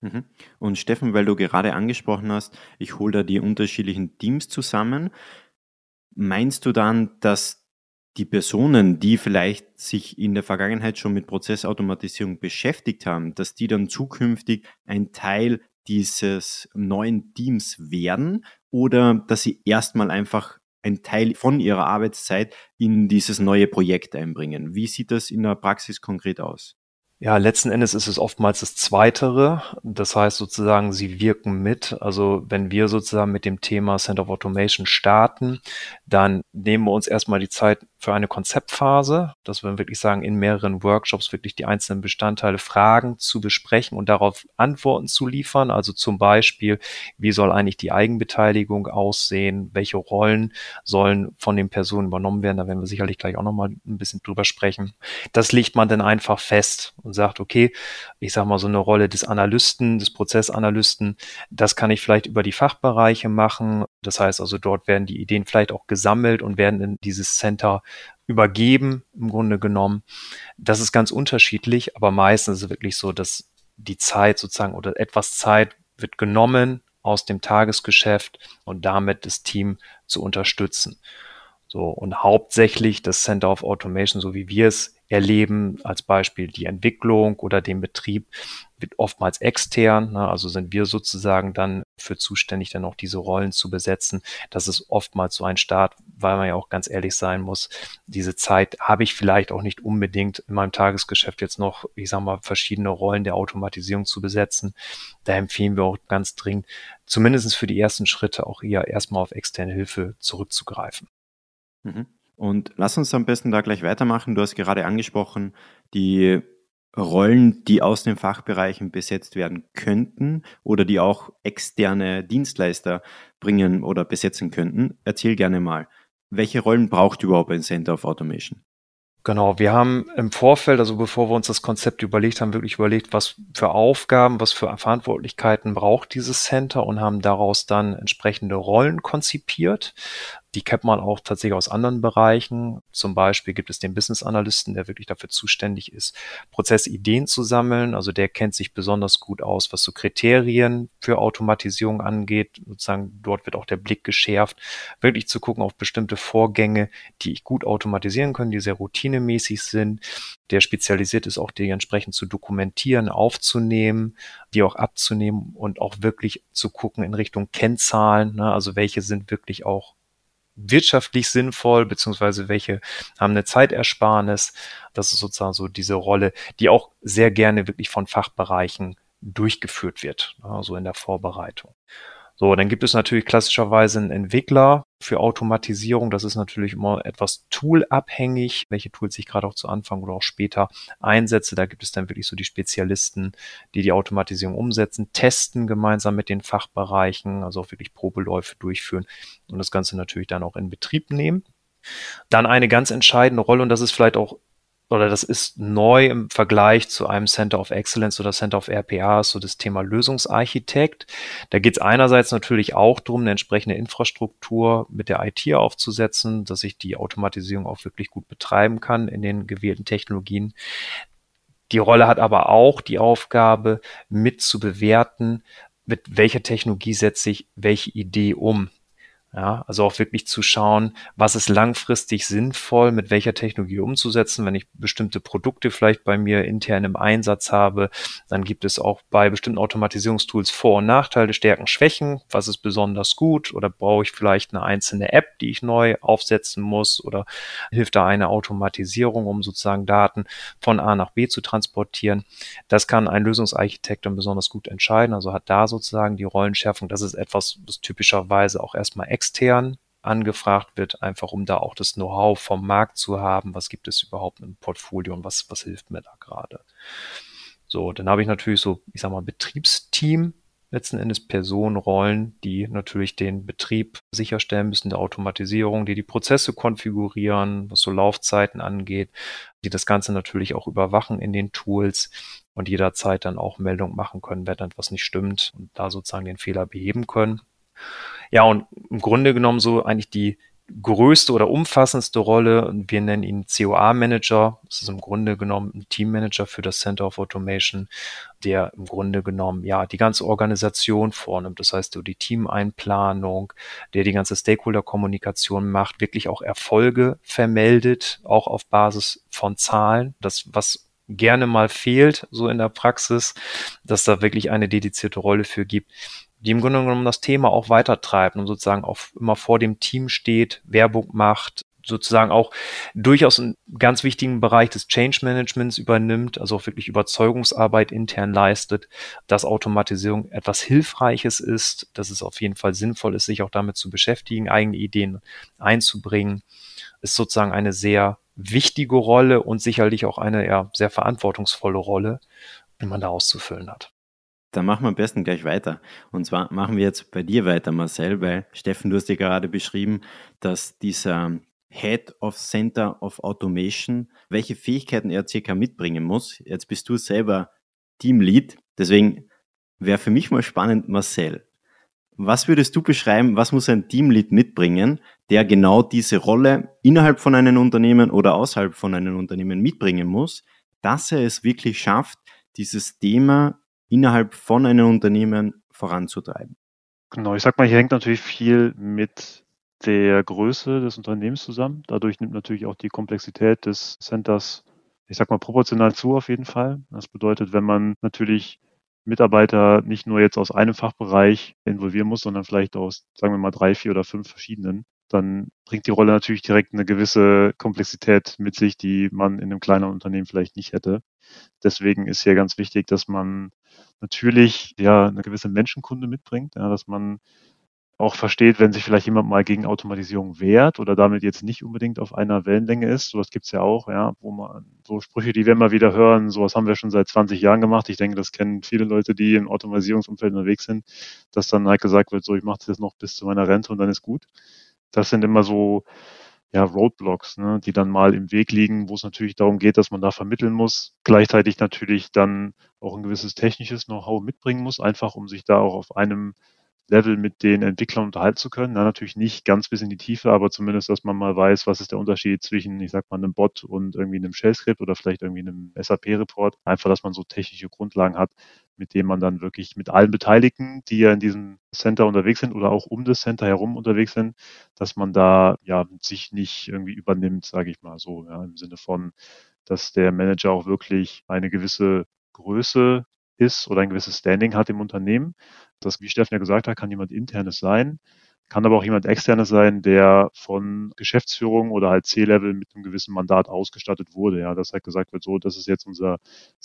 Mhm. Und Steffen, weil du gerade angesprochen hast, ich hole da die unterschiedlichen Teams zusammen. Meinst du dann, dass die Personen, die vielleicht sich in der Vergangenheit schon mit Prozessautomatisierung beschäftigt haben, dass die dann zukünftig ein Teil dieses neuen Teams werden oder dass sie erstmal einfach ein Teil von ihrer Arbeitszeit in dieses neue Projekt einbringen. Wie sieht das in der Praxis konkret aus? Ja, letzten Endes ist es oftmals das Zweitere. Das heißt sozusagen, sie wirken mit. Also wenn wir sozusagen mit dem Thema Center of Automation starten, dann nehmen wir uns erstmal die Zeit für eine Konzeptphase, dass wir wirklich sagen, in mehreren Workshops wirklich die einzelnen Bestandteile Fragen zu besprechen und darauf Antworten zu liefern. Also zum Beispiel, wie soll eigentlich die Eigenbeteiligung aussehen? Welche Rollen sollen von den Personen übernommen werden? Da werden wir sicherlich gleich auch nochmal ein bisschen drüber sprechen. Das legt man dann einfach fest und sagt, okay, ich sage mal so eine Rolle des Analysten, des Prozessanalysten, das kann ich vielleicht über die Fachbereiche machen. Das heißt also, dort werden die Ideen vielleicht auch gesammelt und werden in dieses Center übergeben, im Grunde genommen. Das ist ganz unterschiedlich, aber meistens ist es wirklich so, dass die Zeit sozusagen oder etwas Zeit wird genommen aus dem Tagesgeschäft und damit das Team zu unterstützen. So, und hauptsächlich das Center of Automation, so wie wir es erleben, als Beispiel die Entwicklung oder den Betrieb, wird oftmals extern. Ne? Also sind wir sozusagen dann für zuständig, dann auch diese Rollen zu besetzen. Das ist oftmals so ein Start, weil man ja auch ganz ehrlich sein muss. Diese Zeit habe ich vielleicht auch nicht unbedingt in meinem Tagesgeschäft jetzt noch, ich sag mal, verschiedene Rollen der Automatisierung zu besetzen. Da empfehlen wir auch ganz dringend, zumindest für die ersten Schritte auch eher erstmal auf externe Hilfe zurückzugreifen. Mhm. Und lass uns am besten da gleich weitermachen. Du hast gerade angesprochen, die Rollen, die aus den Fachbereichen besetzt werden könnten oder die auch externe Dienstleister bringen oder besetzen könnten. Erzähl gerne mal, welche Rollen braucht überhaupt ein Center of Automation? Genau, wir haben im Vorfeld, also bevor wir uns das Konzept überlegt haben, wirklich überlegt, was für Aufgaben, was für Verantwortlichkeiten braucht dieses Center und haben daraus dann entsprechende Rollen konzipiert. Die kennt man auch tatsächlich aus anderen Bereichen. Zum Beispiel gibt es den Business Analysten, der wirklich dafür zuständig ist, Prozessideen zu sammeln. Also der kennt sich besonders gut aus, was so Kriterien für Automatisierung angeht. Sozusagen dort wird auch der Blick geschärft, wirklich zu gucken auf bestimmte Vorgänge, die ich gut automatisieren können, die sehr routinemäßig sind. Der spezialisiert ist auch, die entsprechend zu dokumentieren, aufzunehmen, die auch abzunehmen und auch wirklich zu gucken in Richtung Kennzahlen. Ne? Also welche sind wirklich auch wirtschaftlich sinnvoll, beziehungsweise welche haben eine Zeitersparnis. Das ist sozusagen so diese Rolle, die auch sehr gerne wirklich von Fachbereichen durchgeführt wird, also in der Vorbereitung. So, dann gibt es natürlich klassischerweise einen Entwickler für Automatisierung. Das ist natürlich immer etwas toolabhängig, welche Tools ich gerade auch zu Anfang oder auch später einsetze. Da gibt es dann wirklich so die Spezialisten, die die Automatisierung umsetzen, testen gemeinsam mit den Fachbereichen, also auch wirklich Probeläufe durchführen und das Ganze natürlich dann auch in Betrieb nehmen. Dann eine ganz entscheidende Rolle, und das ist vielleicht auch oder das ist neu im Vergleich zu einem Center of Excellence oder Center of RPA, so das Thema Lösungsarchitekt. Da geht es einerseits natürlich auch darum, eine entsprechende Infrastruktur mit der IT aufzusetzen, dass ich die Automatisierung auch wirklich gut betreiben kann in den gewählten Technologien. Die Rolle hat aber auch die Aufgabe, mit zu bewerten, mit welcher Technologie setze ich welche Idee um. Ja, also auch wirklich zu schauen, was ist langfristig sinnvoll, mit welcher Technologie umzusetzen. Wenn ich bestimmte Produkte vielleicht bei mir intern im Einsatz habe, dann gibt es auch bei bestimmten Automatisierungstools Vor- und Nachteile, Stärken, Schwächen. Was ist besonders gut? Oder brauche ich vielleicht eine einzelne App, die ich neu aufsetzen muss? Oder hilft da eine Automatisierung, um sozusagen Daten von A nach B zu transportieren? Das kann ein Lösungsarchitekt dann besonders gut entscheiden. Also hat da sozusagen die Rollenschärfung. Das ist etwas, was typischerweise auch erstmal extern angefragt wird, einfach um da auch das Know-how vom Markt zu haben. Was gibt es überhaupt im Portfolio und was, was hilft mir da gerade? So, dann habe ich natürlich so, ich sag mal, Betriebsteam, letzten Endes Personenrollen, die natürlich den Betrieb sicherstellen müssen, der Automatisierung, die die Prozesse konfigurieren, was so Laufzeiten angeht, die das Ganze natürlich auch überwachen in den Tools und jederzeit dann auch Meldung machen können, wenn etwas nicht stimmt und da sozusagen den Fehler beheben können. Ja, und im Grunde genommen so eigentlich die größte oder umfassendste Rolle, wir nennen ihn COA-Manager, das ist im Grunde genommen ein Teammanager für das Center of Automation, der im Grunde genommen ja die ganze Organisation vornimmt, das heißt die Teameinplanung, der die ganze Stakeholder-Kommunikation macht, wirklich auch Erfolge vermeldet, auch auf Basis von Zahlen, das was gerne mal fehlt, so in der Praxis, dass da wirklich eine dedizierte Rolle für gibt die im Grunde genommen das Thema auch weitertreiben und sozusagen auch immer vor dem Team steht, Werbung macht, sozusagen auch durchaus einen ganz wichtigen Bereich des Change Managements übernimmt, also auch wirklich Überzeugungsarbeit intern leistet, dass Automatisierung etwas Hilfreiches ist, dass es auf jeden Fall sinnvoll ist, sich auch damit zu beschäftigen, eigene Ideen einzubringen, ist sozusagen eine sehr wichtige Rolle und sicherlich auch eine ja, sehr verantwortungsvolle Rolle, die man da auszufüllen hat. Dann machen wir am besten gleich weiter. Und zwar machen wir jetzt bei dir weiter, Marcel, weil Steffen, du hast dir gerade beschrieben, dass dieser Head of Center of Automation, welche Fähigkeiten er circa mitbringen muss. Jetzt bist du selber Teamlead, deswegen wäre für mich mal spannend, Marcel. Was würdest du beschreiben, was muss ein Teamlead mitbringen, der genau diese Rolle innerhalb von einem Unternehmen oder außerhalb von einem Unternehmen mitbringen muss, dass er es wirklich schafft, dieses Thema innerhalb von einem Unternehmen voranzutreiben? Genau, ich sag mal, hier hängt natürlich viel mit der Größe des Unternehmens zusammen. Dadurch nimmt natürlich auch die Komplexität des Centers, ich sag mal, proportional zu auf jeden Fall. Das bedeutet, wenn man natürlich Mitarbeiter nicht nur jetzt aus einem Fachbereich involvieren muss, sondern vielleicht aus, sagen wir mal, drei, vier oder fünf verschiedenen, dann bringt die Rolle natürlich direkt eine gewisse Komplexität mit sich, die man in einem kleineren Unternehmen vielleicht nicht hätte. Deswegen ist hier ganz wichtig, dass man natürlich ja eine gewisse Menschenkunde mitbringt, ja, dass man auch versteht, wenn sich vielleicht jemand mal gegen Automatisierung wehrt oder damit jetzt nicht unbedingt auf einer Wellenlänge ist. Sowas gibt's ja auch, ja, wo man so Sprüche, die wir immer wieder hören, sowas haben wir schon seit 20 Jahren gemacht. Ich denke, das kennen viele Leute, die im Automatisierungsumfeld unterwegs sind, dass dann halt gesagt wird, so ich mache das jetzt noch bis zu meiner Rente und dann ist gut. Das sind immer so ja, Roadblocks, ne, die dann mal im Weg liegen, wo es natürlich darum geht, dass man da vermitteln muss, gleichzeitig natürlich dann auch ein gewisses technisches Know-how mitbringen muss, einfach um sich da auch auf einem Level mit den Entwicklern unterhalten zu können. Na, natürlich nicht ganz bis in die Tiefe, aber zumindest, dass man mal weiß, was ist der Unterschied zwischen, ich sag mal, einem Bot und irgendwie einem Shell-Skript oder vielleicht irgendwie einem SAP-Report. Einfach, dass man so technische Grundlagen hat, mit denen man dann wirklich mit allen Beteiligten, die ja in diesem Center unterwegs sind oder auch um das Center herum unterwegs sind, dass man da ja sich nicht irgendwie übernimmt, sage ich mal so, ja, im Sinne von, dass der Manager auch wirklich eine gewisse Größe ist oder ein gewisses Standing hat im Unternehmen. Das, wie Steffen ja gesagt hat, kann jemand internes sein, kann aber auch jemand externes sein, der von Geschäftsführung oder halt C-Level mit einem gewissen Mandat ausgestattet wurde. Ja, dass halt gesagt wird, so, das ist jetzt unser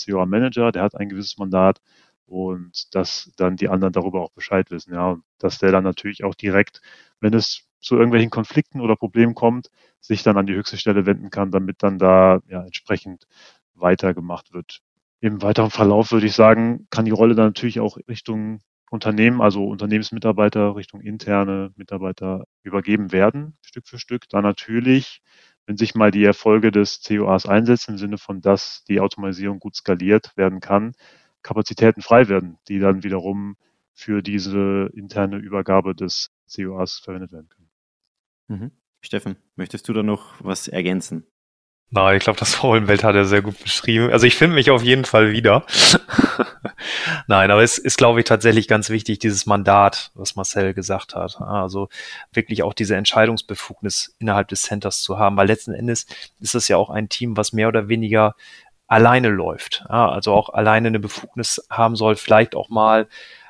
COA-Manager, der hat ein gewisses Mandat und dass dann die anderen darüber auch Bescheid wissen. Ja, dass der dann natürlich auch direkt, wenn es zu irgendwelchen Konflikten oder Problemen kommt, sich dann an die höchste Stelle wenden kann, damit dann da ja entsprechend weitergemacht wird im weiteren Verlauf würde ich sagen, kann die Rolle dann natürlich auch Richtung Unternehmen, also Unternehmensmitarbeiter, Richtung interne Mitarbeiter übergeben werden, Stück für Stück. Da natürlich, wenn sich mal die Erfolge des COAs einsetzen, im Sinne von, dass die Automatisierung gut skaliert werden kann, Kapazitäten frei werden, die dann wiederum für diese interne Übergabe des COAs verwendet werden können. Mhm. Steffen, möchtest du da noch was ergänzen? Na, ich glaube, das (laughs) Rollenbild hat er sehr gut beschrieben. Also ich finde mich auf jeden Fall wieder. (laughs) Nein, aber es ist, glaube ich, tatsächlich ganz wichtig, dieses Mandat, was Marcel gesagt hat. Also wirklich auch diese Entscheidungsbefugnis innerhalb des Centers zu haben, weil letzten Endes ist es ja auch ein Team, was mehr oder weniger alleine läuft. Also auch alleine eine Befugnis haben soll, vielleicht auch mal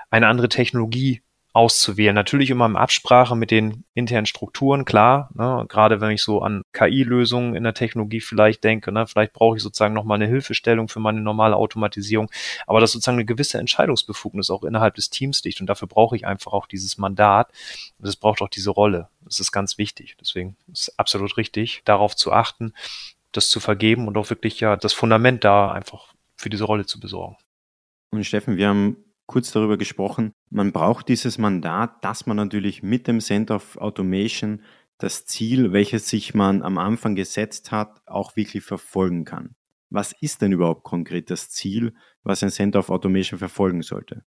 eine andere Technologie auszuwählen. Natürlich immer in Absprache mit den internen Strukturen, klar. Ne? Gerade wenn ich so an KI-Lösungen in der Technologie vielleicht denke, ne? vielleicht brauche ich sozusagen nochmal eine Hilfestellung für meine normale Automatisierung. Aber dass sozusagen eine gewisse Entscheidungsbefugnis auch innerhalb des Teams liegt. Und dafür brauche ich einfach auch dieses Mandat. Und es braucht auch diese Rolle. Das ist ganz wichtig. Deswegen ist absolut richtig, darauf zu achten, das zu vergeben und auch wirklich ja das Fundament da einfach für diese Rolle zu besorgen. Und Steffen, wir haben kurz darüber gesprochen, man braucht dieses Mandat, dass man natürlich mit dem Center of Automation das Ziel, welches sich man am Anfang gesetzt hat, auch wirklich verfolgen kann. Was ist denn überhaupt konkret das Ziel, was ein Center of Automation verfolgen sollte?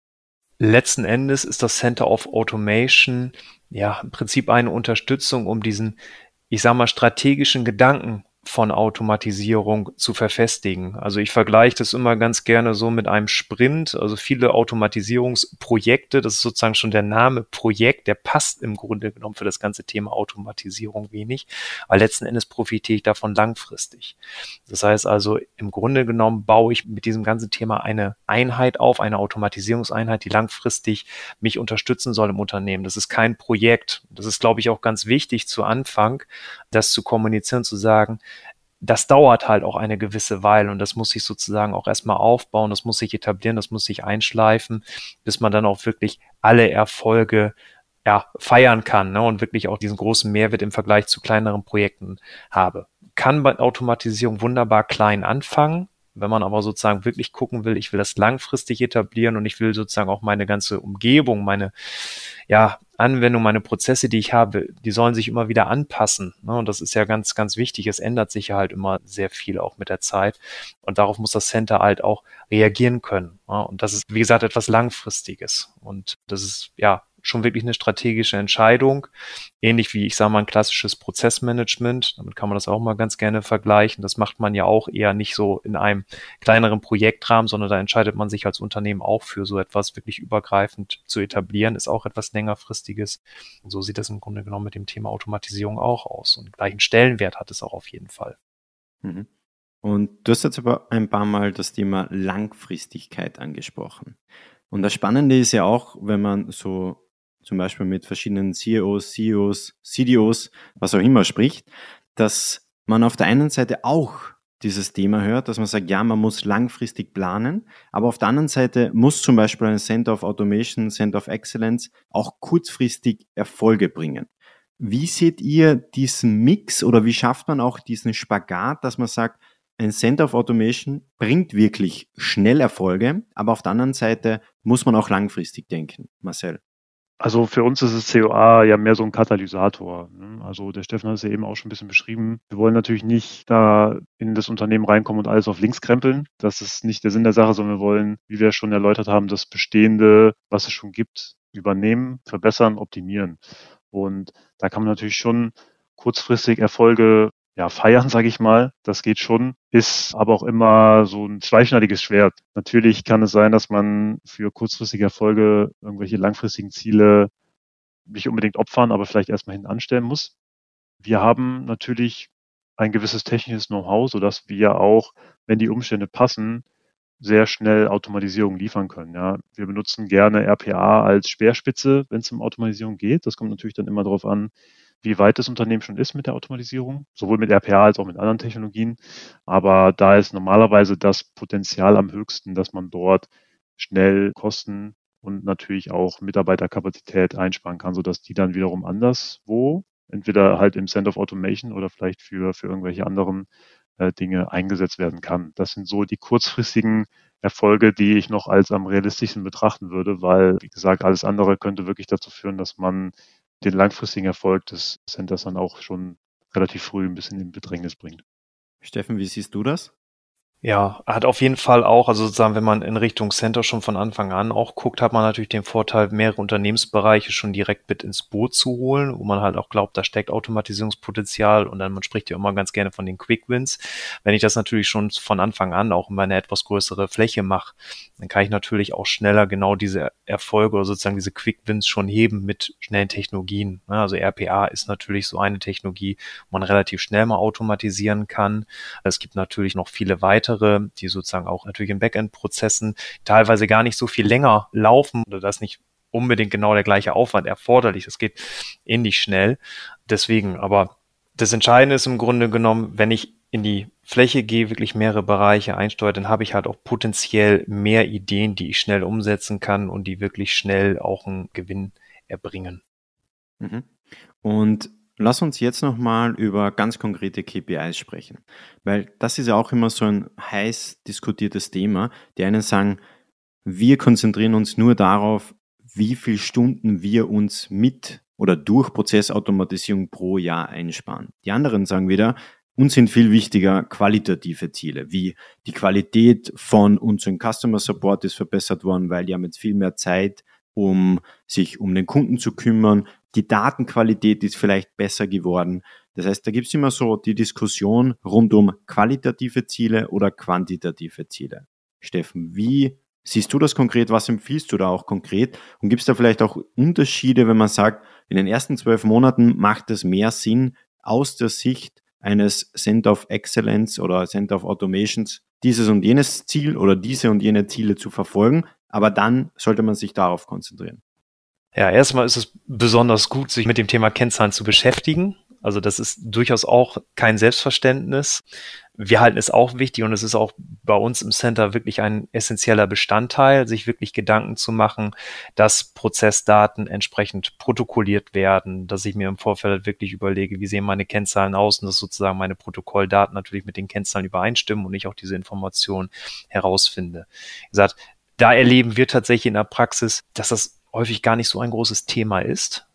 Letzten Endes ist das Center of Automation ja im Prinzip eine Unterstützung, um diesen, ich sag mal, strategischen Gedanken von Automatisierung zu verfestigen. Also ich vergleiche das immer ganz gerne so mit einem Sprint. Also viele Automatisierungsprojekte, das ist sozusagen schon der Name Projekt, der passt im Grunde genommen für das ganze Thema Automatisierung wenig, weil letzten Endes profitiere ich davon langfristig. Das heißt also, im Grunde genommen baue ich mit diesem ganzen Thema eine Einheit auf, eine Automatisierungseinheit, die langfristig mich unterstützen soll im Unternehmen. Das ist kein Projekt. Das ist, glaube ich, auch ganz wichtig zu Anfang, das zu kommunizieren, zu sagen, das dauert halt auch eine gewisse Weile und das muss sich sozusagen auch erstmal aufbauen, das muss sich etablieren, das muss sich einschleifen, bis man dann auch wirklich alle Erfolge ja, feiern kann ne, und wirklich auch diesen großen Mehrwert im Vergleich zu kleineren Projekten habe. Kann bei Automatisierung wunderbar klein anfangen, wenn man aber sozusagen wirklich gucken will, ich will das langfristig etablieren und ich will sozusagen auch meine ganze Umgebung, meine ja, Anwendung, meine Prozesse, die ich habe, die sollen sich immer wieder anpassen. Ne? Und das ist ja ganz, ganz wichtig. Es ändert sich ja halt immer sehr viel auch mit der Zeit. Und darauf muss das Center halt auch reagieren können. Ne? Und das ist, wie gesagt, etwas Langfristiges. Und das ist, ja, schon wirklich eine strategische Entscheidung. Ähnlich wie, ich sage mal, ein klassisches Prozessmanagement. Damit kann man das auch mal ganz gerne vergleichen. Das macht man ja auch eher nicht so in einem kleineren Projektrahmen, sondern da entscheidet man sich als Unternehmen auch für so etwas wirklich übergreifend zu etablieren. Ist auch etwas längerfristiges. Und so sieht das im Grunde genommen mit dem Thema Automatisierung auch aus. Und gleichen Stellenwert hat es auch auf jeden Fall. Mhm. Und du hast jetzt aber ein paar Mal das Thema Langfristigkeit angesprochen. Und das Spannende ist ja auch, wenn man so zum Beispiel mit verschiedenen CEOs, CEOs, CDOs, was auch immer spricht, dass man auf der einen Seite auch dieses Thema hört, dass man sagt, ja, man muss langfristig planen, aber auf der anderen Seite muss zum Beispiel ein Center of Automation, Center of Excellence auch kurzfristig Erfolge bringen. Wie seht ihr diesen Mix oder wie schafft man auch diesen Spagat, dass man sagt, ein Center of Automation bringt wirklich schnell Erfolge, aber auf der anderen Seite muss man auch langfristig denken, Marcel. Also für uns ist das COA ja mehr so ein Katalysator. Ne? Also der Steffen hat es ja eben auch schon ein bisschen beschrieben. Wir wollen natürlich nicht da in das Unternehmen reinkommen und alles auf links krempeln. Das ist nicht der Sinn der Sache, sondern wir wollen, wie wir schon erläutert haben, das Bestehende, was es schon gibt, übernehmen, verbessern, optimieren. Und da kann man natürlich schon kurzfristig Erfolge ja, feiern, sage ich mal. Das geht schon, ist aber auch immer so ein zweischneidiges Schwert. Natürlich kann es sein, dass man für kurzfristige Erfolge irgendwelche langfristigen Ziele nicht unbedingt opfern, aber vielleicht erstmal hinten anstellen muss. Wir haben natürlich ein gewisses technisches Know-how, sodass wir auch, wenn die Umstände passen, sehr schnell Automatisierung liefern können. Ja. Wir benutzen gerne RPA als Speerspitze, wenn es um Automatisierung geht. Das kommt natürlich dann immer darauf an, wie weit das Unternehmen schon ist mit der Automatisierung, sowohl mit RPA als auch mit anderen Technologien. Aber da ist normalerweise das Potenzial am höchsten, dass man dort schnell Kosten und natürlich auch Mitarbeiterkapazität einsparen kann, sodass die dann wiederum anderswo, entweder halt im Center of Automation oder vielleicht für, für irgendwelche anderen äh, Dinge eingesetzt werden kann. Das sind so die kurzfristigen Erfolge, die ich noch als am realistischsten betrachten würde, weil, wie gesagt, alles andere könnte wirklich dazu führen, dass man den langfristigen Erfolg des Centers dann auch schon relativ früh ein bisschen in Bedrängnis bringt. Steffen, wie siehst du das? Ja, hat auf jeden Fall auch, also sozusagen, wenn man in Richtung Center schon von Anfang an auch guckt, hat man natürlich den Vorteil, mehrere Unternehmensbereiche schon direkt mit ins Boot zu holen, wo man halt auch glaubt, da steckt Automatisierungspotenzial und dann, man spricht ja immer ganz gerne von den Quick Wins. Wenn ich das natürlich schon von Anfang an auch in meine etwas größere Fläche mache, dann kann ich natürlich auch schneller genau diese Erfolge oder sozusagen diese Quick Wins schon heben mit schnellen Technologien. Also RPA ist natürlich so eine Technologie, wo man relativ schnell mal automatisieren kann. Es gibt natürlich noch viele weitere weitere, die sozusagen auch natürlich in Backend-Prozessen teilweise gar nicht so viel länger laufen oder das nicht unbedingt genau der gleiche Aufwand erforderlich. Das geht ähnlich schnell. Deswegen, aber das Entscheidende ist im Grunde genommen, wenn ich in die Fläche gehe, wirklich mehrere Bereiche einsteuere, dann habe ich halt auch potenziell mehr Ideen, die ich schnell umsetzen kann und die wirklich schnell auch einen Gewinn erbringen. Mhm. Und Lass uns jetzt nochmal über ganz konkrete KPIs sprechen, weil das ist ja auch immer so ein heiß diskutiertes Thema. Die einen sagen, wir konzentrieren uns nur darauf, wie viele Stunden wir uns mit oder durch Prozessautomatisierung pro Jahr einsparen. Die anderen sagen wieder, uns sind viel wichtiger qualitative Ziele, wie die Qualität von unserem Customer Support ist verbessert worden, weil die haben jetzt viel mehr Zeit, um sich um den Kunden zu kümmern, die Datenqualität ist vielleicht besser geworden. Das heißt, da gibt es immer so die Diskussion rund um qualitative Ziele oder quantitative Ziele. Steffen, wie siehst du das konkret? Was empfiehlst du da auch konkret? Und gibt es da vielleicht auch Unterschiede, wenn man sagt, in den ersten zwölf Monaten macht es mehr Sinn, aus der Sicht eines Center of Excellence oder Center of Automations dieses und jenes Ziel oder diese und jene Ziele zu verfolgen, aber dann sollte man sich darauf konzentrieren. Ja, erstmal ist es besonders gut, sich mit dem Thema Kennzahlen zu beschäftigen. Also das ist durchaus auch kein Selbstverständnis. Wir halten es auch wichtig und es ist auch bei uns im Center wirklich ein essentieller Bestandteil, sich wirklich Gedanken zu machen, dass Prozessdaten entsprechend protokolliert werden, dass ich mir im Vorfeld wirklich überlege, wie sehen meine Kennzahlen aus und dass sozusagen meine Protokolldaten natürlich mit den Kennzahlen übereinstimmen und ich auch diese Informationen herausfinde. Wie gesagt, da erleben wir tatsächlich in der Praxis, dass das häufig gar nicht so ein großes Thema ist.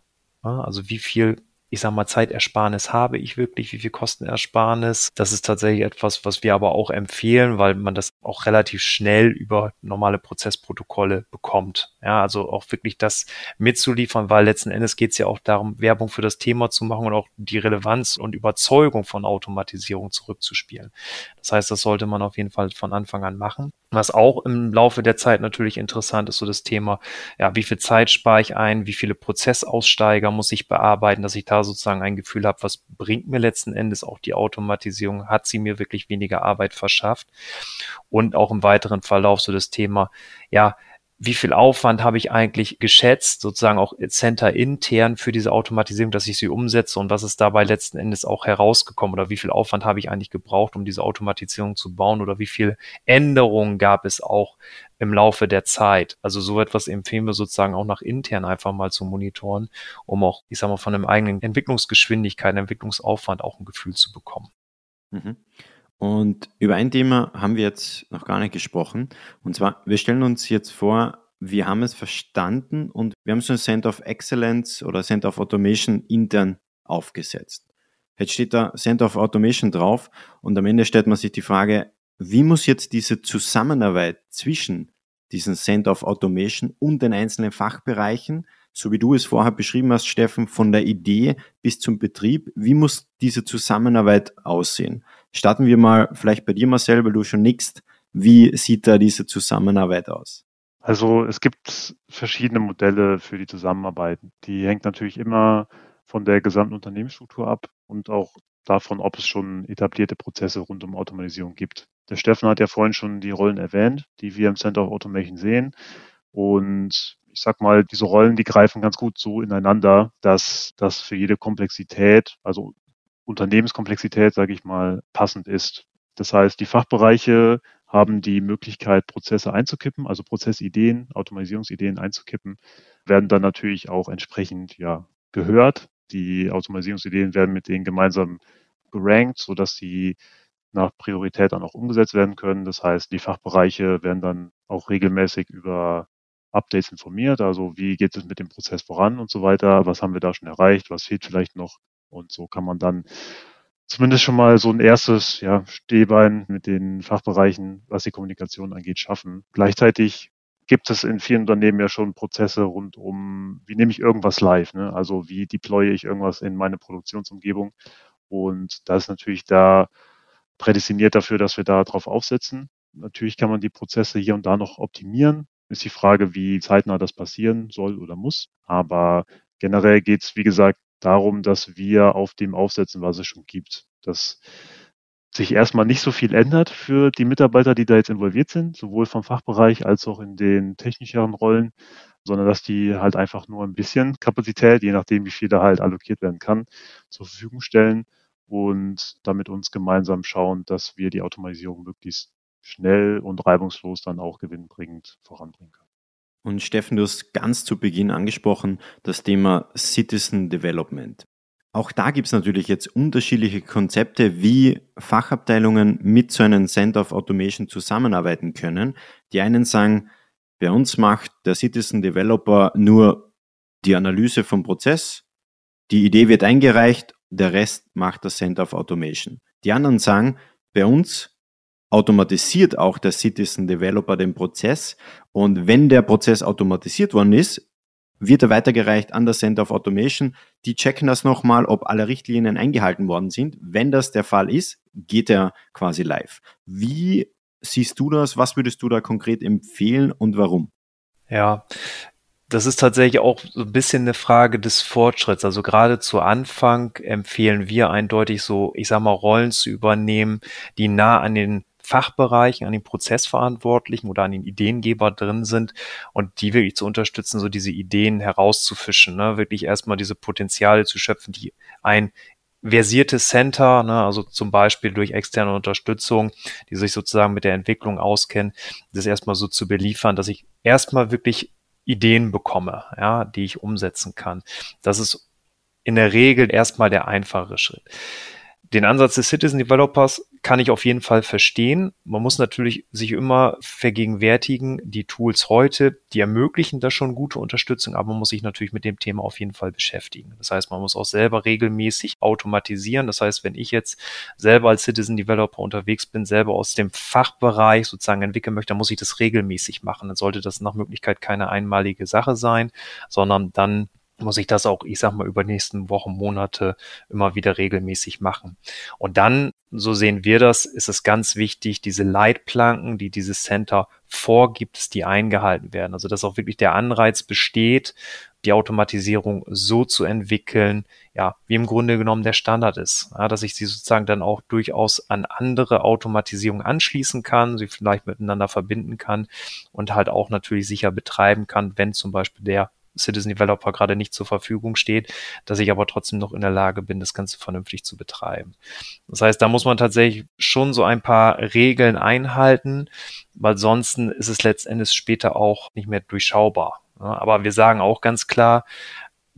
Also wie viel ich sag mal, Zeitersparnis habe ich wirklich, wie viel Kostenersparnis. Das ist tatsächlich etwas, was wir aber auch empfehlen, weil man das auch relativ schnell über normale Prozessprotokolle bekommt. Ja, also auch wirklich das mitzuliefern, weil letzten Endes geht es ja auch darum, Werbung für das Thema zu machen und auch die Relevanz und Überzeugung von Automatisierung zurückzuspielen. Das heißt, das sollte man auf jeden Fall von Anfang an machen. Was auch im Laufe der Zeit natürlich interessant ist, so das Thema, ja, wie viel Zeit spare ich ein, wie viele Prozessaussteiger muss ich bearbeiten, dass ich da sozusagen ein Gefühl habe, was bringt mir letzten Endes auch die Automatisierung, hat sie mir wirklich weniger Arbeit verschafft und auch im weiteren Verlauf so das Thema, ja, wie viel Aufwand habe ich eigentlich geschätzt, sozusagen auch Center intern für diese Automatisierung, dass ich sie umsetze und was ist dabei letzten Endes auch herausgekommen oder wie viel Aufwand habe ich eigentlich gebraucht, um diese Automatisierung zu bauen oder wie viel Änderungen gab es auch im Laufe der Zeit. Also so etwas empfehlen wir sozusagen auch nach intern einfach mal zu monitoren, um auch, ich sag mal, von einem eigenen Entwicklungsgeschwindigkeit, Entwicklungsaufwand auch ein Gefühl zu bekommen. Mhm. Und über ein Thema haben wir jetzt noch gar nicht gesprochen. Und zwar, wir stellen uns jetzt vor, wir haben es verstanden und wir haben so ein Center of Excellence oder Center of Automation intern aufgesetzt. Jetzt steht da Center of Automation drauf und am Ende stellt man sich die Frage, wie muss jetzt diese Zusammenarbeit zwischen diesen Center of Automation und den einzelnen Fachbereichen, so wie du es vorher beschrieben hast, Steffen, von der Idee bis zum Betrieb, wie muss diese Zusammenarbeit aussehen? Starten wir mal vielleicht bei dir, Marcel, weil du schon nickst. Wie sieht da diese Zusammenarbeit aus? Also es gibt verschiedene Modelle für die Zusammenarbeit. Die hängt natürlich immer von der gesamten Unternehmensstruktur ab und auch davon, ob es schon etablierte Prozesse rund um Automatisierung gibt. Der Steffen hat ja vorhin schon die Rollen erwähnt, die wir im Center of Automation sehen. Und ich sag mal, diese Rollen, die greifen ganz gut so ineinander, dass das für jede Komplexität, also Unternehmenskomplexität, sage ich mal, passend ist. Das heißt, die Fachbereiche haben die Möglichkeit, Prozesse einzukippen, also Prozessideen, Automatisierungsideen einzukippen, werden dann natürlich auch entsprechend ja, gehört. Die Automatisierungsideen werden mit denen gemeinsam gerankt, sodass sie nach Priorität dann auch umgesetzt werden können. Das heißt, die Fachbereiche werden dann auch regelmäßig über Updates informiert, also wie geht es mit dem Prozess voran und so weiter, was haben wir da schon erreicht, was fehlt vielleicht noch und so kann man dann zumindest schon mal so ein erstes ja, Stehbein mit den Fachbereichen, was die Kommunikation angeht, schaffen. Gleichzeitig gibt es in vielen Unternehmen ja schon Prozesse rund um, wie nehme ich irgendwas live, ne? also wie deploye ich irgendwas in meine Produktionsumgebung. Und da ist natürlich da prädestiniert dafür, dass wir da drauf aufsetzen. Natürlich kann man die Prozesse hier und da noch optimieren. Ist die Frage, wie zeitnah das passieren soll oder muss. Aber generell geht es, wie gesagt, darum, dass wir auf dem aufsetzen, was es schon gibt. Dass sich erstmal nicht so viel ändert für die Mitarbeiter, die da jetzt involviert sind, sowohl vom Fachbereich als auch in den technischeren Rollen, sondern dass die halt einfach nur ein bisschen Kapazität, je nachdem, wie viel da halt allokiert werden kann, zur Verfügung stellen und damit uns gemeinsam schauen, dass wir die Automatisierung möglichst schnell und reibungslos dann auch gewinnbringend voranbringen können. Und Steffen, du hast ganz zu Beginn angesprochen, das Thema Citizen Development. Auch da gibt es natürlich jetzt unterschiedliche Konzepte, wie Fachabteilungen mit so einem Center of Automation zusammenarbeiten können. Die einen sagen, bei uns macht der Citizen Developer nur die Analyse vom Prozess, die Idee wird eingereicht, der Rest macht das Center of Automation. Die anderen sagen, bei uns automatisiert auch der Citizen Developer den Prozess und wenn der Prozess automatisiert worden ist, wird er weitergereicht an das Center of Automation. Die checken das nochmal, ob alle Richtlinien eingehalten worden sind. Wenn das der Fall ist, geht er quasi live. Wie siehst du das? Was würdest du da konkret empfehlen und warum? Ja, das ist tatsächlich auch so ein bisschen eine Frage des Fortschritts. Also gerade zu Anfang empfehlen wir eindeutig so, ich sag mal, Rollen zu übernehmen, die nah an den Fachbereichen, an den Prozessverantwortlichen oder an den Ideengeber drin sind und die wirklich zu unterstützen, so diese Ideen herauszufischen, ne? wirklich erstmal diese Potenziale zu schöpfen, die ein versiertes Center, ne, also zum Beispiel durch externe Unterstützung, die sich sozusagen mit der Entwicklung auskennen, das erstmal so zu beliefern, dass ich erstmal wirklich Ideen bekomme, ja, die ich umsetzen kann. Das ist in der Regel erstmal der einfache Schritt den Ansatz des Citizen Developers kann ich auf jeden Fall verstehen. Man muss natürlich sich immer vergegenwärtigen, die Tools heute, die ermöglichen da schon gute Unterstützung, aber man muss sich natürlich mit dem Thema auf jeden Fall beschäftigen. Das heißt, man muss auch selber regelmäßig automatisieren. Das heißt, wenn ich jetzt selber als Citizen Developer unterwegs bin, selber aus dem Fachbereich sozusagen entwickeln möchte, dann muss ich das regelmäßig machen. Dann sollte das nach Möglichkeit keine einmalige Sache sein, sondern dann muss ich das auch, ich sag mal, über nächsten Wochen, Monate immer wieder regelmäßig machen. Und dann, so sehen wir das, ist es ganz wichtig, diese Leitplanken, die dieses Center vorgibt, die eingehalten werden. Also, dass auch wirklich der Anreiz besteht, die Automatisierung so zu entwickeln, ja, wie im Grunde genommen der Standard ist. Ja, dass ich sie sozusagen dann auch durchaus an andere Automatisierung anschließen kann, sie vielleicht miteinander verbinden kann und halt auch natürlich sicher betreiben kann, wenn zum Beispiel der Citizen Developer gerade nicht zur Verfügung steht, dass ich aber trotzdem noch in der Lage bin, das Ganze vernünftig zu betreiben. Das heißt, da muss man tatsächlich schon so ein paar Regeln einhalten, weil sonst ist es letztendlich später auch nicht mehr durchschaubar. Aber wir sagen auch ganz klar,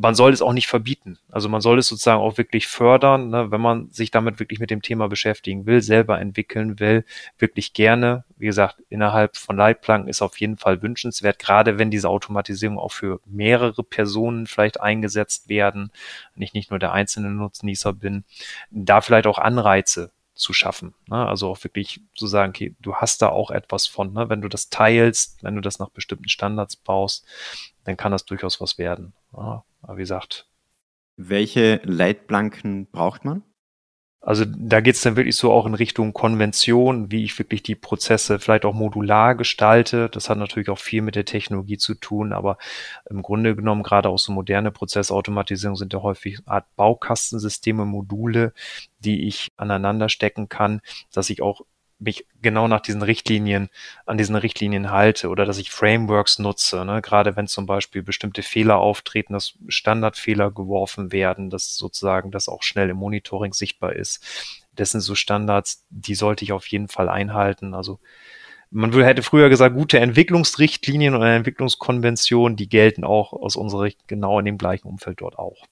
man soll es auch nicht verbieten. Also man soll es sozusagen auch wirklich fördern, ne, wenn man sich damit wirklich mit dem Thema beschäftigen will, selber entwickeln will, wirklich gerne. Wie gesagt, innerhalb von Leitplanken ist auf jeden Fall wünschenswert, gerade wenn diese Automatisierung auch für mehrere Personen vielleicht eingesetzt werden, wenn ich nicht nur der einzelne Nutznießer bin, da vielleicht auch Anreize zu schaffen. Ne? Also auch wirklich zu sagen, okay, du hast da auch etwas von, ne? wenn du das teilst, wenn du das nach bestimmten Standards baust, dann kann das durchaus was werden. Ja, aber wie gesagt. Welche Leitplanken braucht man? Also da geht es dann wirklich so auch in Richtung Konvention, wie ich wirklich die Prozesse vielleicht auch modular gestalte. Das hat natürlich auch viel mit der Technologie zu tun, aber im Grunde genommen gerade auch so moderne Prozessautomatisierung sind ja häufig Art Baukastensysteme, Module, die ich aneinander stecken kann, dass ich auch mich genau nach diesen Richtlinien, an diesen Richtlinien halte oder dass ich Frameworks nutze, ne? gerade wenn zum Beispiel bestimmte Fehler auftreten, dass Standardfehler geworfen werden, dass sozusagen das auch schnell im Monitoring sichtbar ist. Das sind so Standards, die sollte ich auf jeden Fall einhalten. Also man hätte früher gesagt, gute Entwicklungsrichtlinien oder Entwicklungskonventionen, die gelten auch aus unserer Sicht genau in dem gleichen Umfeld dort auch.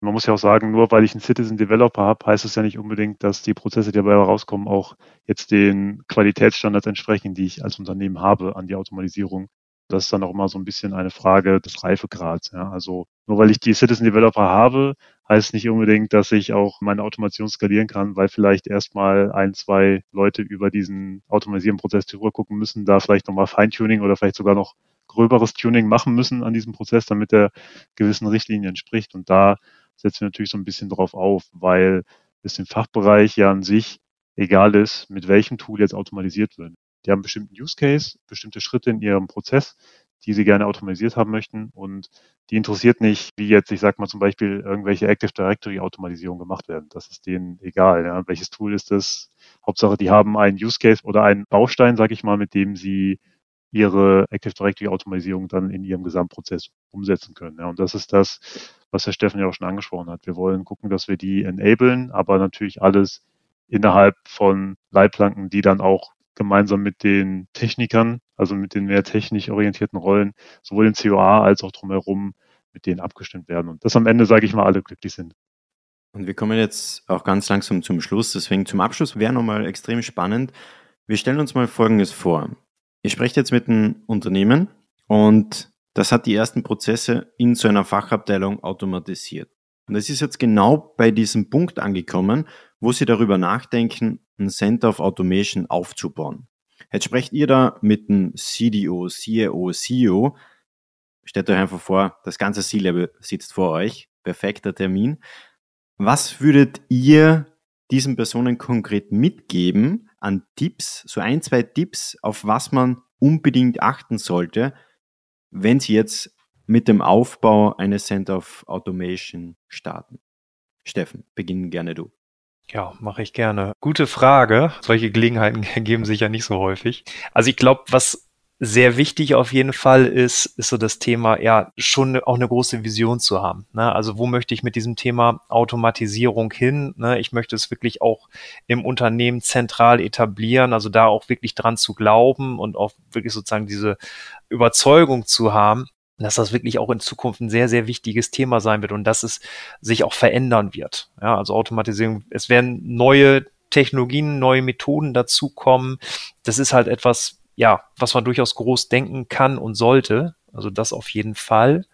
Man muss ja auch sagen, nur weil ich einen Citizen Developer habe, heißt es ja nicht unbedingt, dass die Prozesse, die dabei rauskommen, auch jetzt den Qualitätsstandards entsprechen, die ich als Unternehmen habe an die Automatisierung. Das ist dann auch immer so ein bisschen eine Frage des Reifegrads. Ja. Also nur weil ich die Citizen Developer habe, heißt nicht unbedingt, dass ich auch meine Automation skalieren kann, weil vielleicht erstmal ein, zwei Leute über diesen Automatisierungsprozess drüber gucken müssen, da vielleicht nochmal Feintuning oder vielleicht sogar noch gröberes Tuning machen müssen an diesem Prozess, damit er gewissen Richtlinien entspricht. Und da setzen wir natürlich so ein bisschen drauf auf, weil es im Fachbereich ja an sich egal ist, mit welchem Tool jetzt automatisiert wird. Die haben bestimmten Use Case, bestimmte Schritte in ihrem Prozess, die sie gerne automatisiert haben möchten und die interessiert nicht, wie jetzt, ich sag mal zum Beispiel, irgendwelche Active Directory Automatisierung gemacht werden. Das ist denen egal. Ja. Welches Tool ist das? Hauptsache, die haben einen Use Case oder einen Baustein, sag ich mal, mit dem sie ihre Active Directory Automatisierung dann in ihrem Gesamtprozess umsetzen können. Ja. Und das ist das, was Herr Steffen ja auch schon angesprochen hat. Wir wollen gucken, dass wir die enablen, aber natürlich alles innerhalb von Leitplanken, die dann auch gemeinsam mit den Technikern, also mit den mehr technisch orientierten Rollen, sowohl in COA als auch drumherum mit denen abgestimmt werden. Und dass am Ende, sage ich mal, alle glücklich sind. Und wir kommen jetzt auch ganz langsam zum Schluss. Deswegen zum Abschluss wäre nochmal extrem spannend. Wir stellen uns mal Folgendes vor. Ihr sprecht jetzt mit einem Unternehmen und das hat die ersten Prozesse in so einer Fachabteilung automatisiert. Und es ist jetzt genau bei diesem Punkt angekommen, wo Sie darüber nachdenken, ein Center of Automation aufzubauen. Jetzt sprecht ihr da mit dem CDO, CEO, CEO. Stellt euch einfach vor, das ganze C-Level sitzt vor euch. Perfekter Termin. Was würdet ihr diesen Personen konkret mitgeben an Tipps, so ein, zwei Tipps, auf was man unbedingt achten sollte, wenn sie jetzt mit dem Aufbau eines Center of Automation starten? Steffen, beginnen gerne du. Ja, mache ich gerne. Gute Frage. Solche Gelegenheiten (laughs) geben sich ja nicht so häufig. Also ich glaube, was sehr wichtig auf jeden Fall ist, ist so das Thema, ja, schon auch eine große Vision zu haben. Ne? Also wo möchte ich mit diesem Thema Automatisierung hin? Ne? Ich möchte es wirklich auch im Unternehmen zentral etablieren, also da auch wirklich dran zu glauben und auch wirklich sozusagen diese Überzeugung zu haben, dass das wirklich auch in Zukunft ein sehr, sehr wichtiges Thema sein wird und dass es sich auch verändern wird. Ja, also Automatisierung, es werden neue Technologien, neue Methoden dazukommen. Das ist halt etwas, ja, was man durchaus groß denken kann und sollte. Also das auf jeden Fall.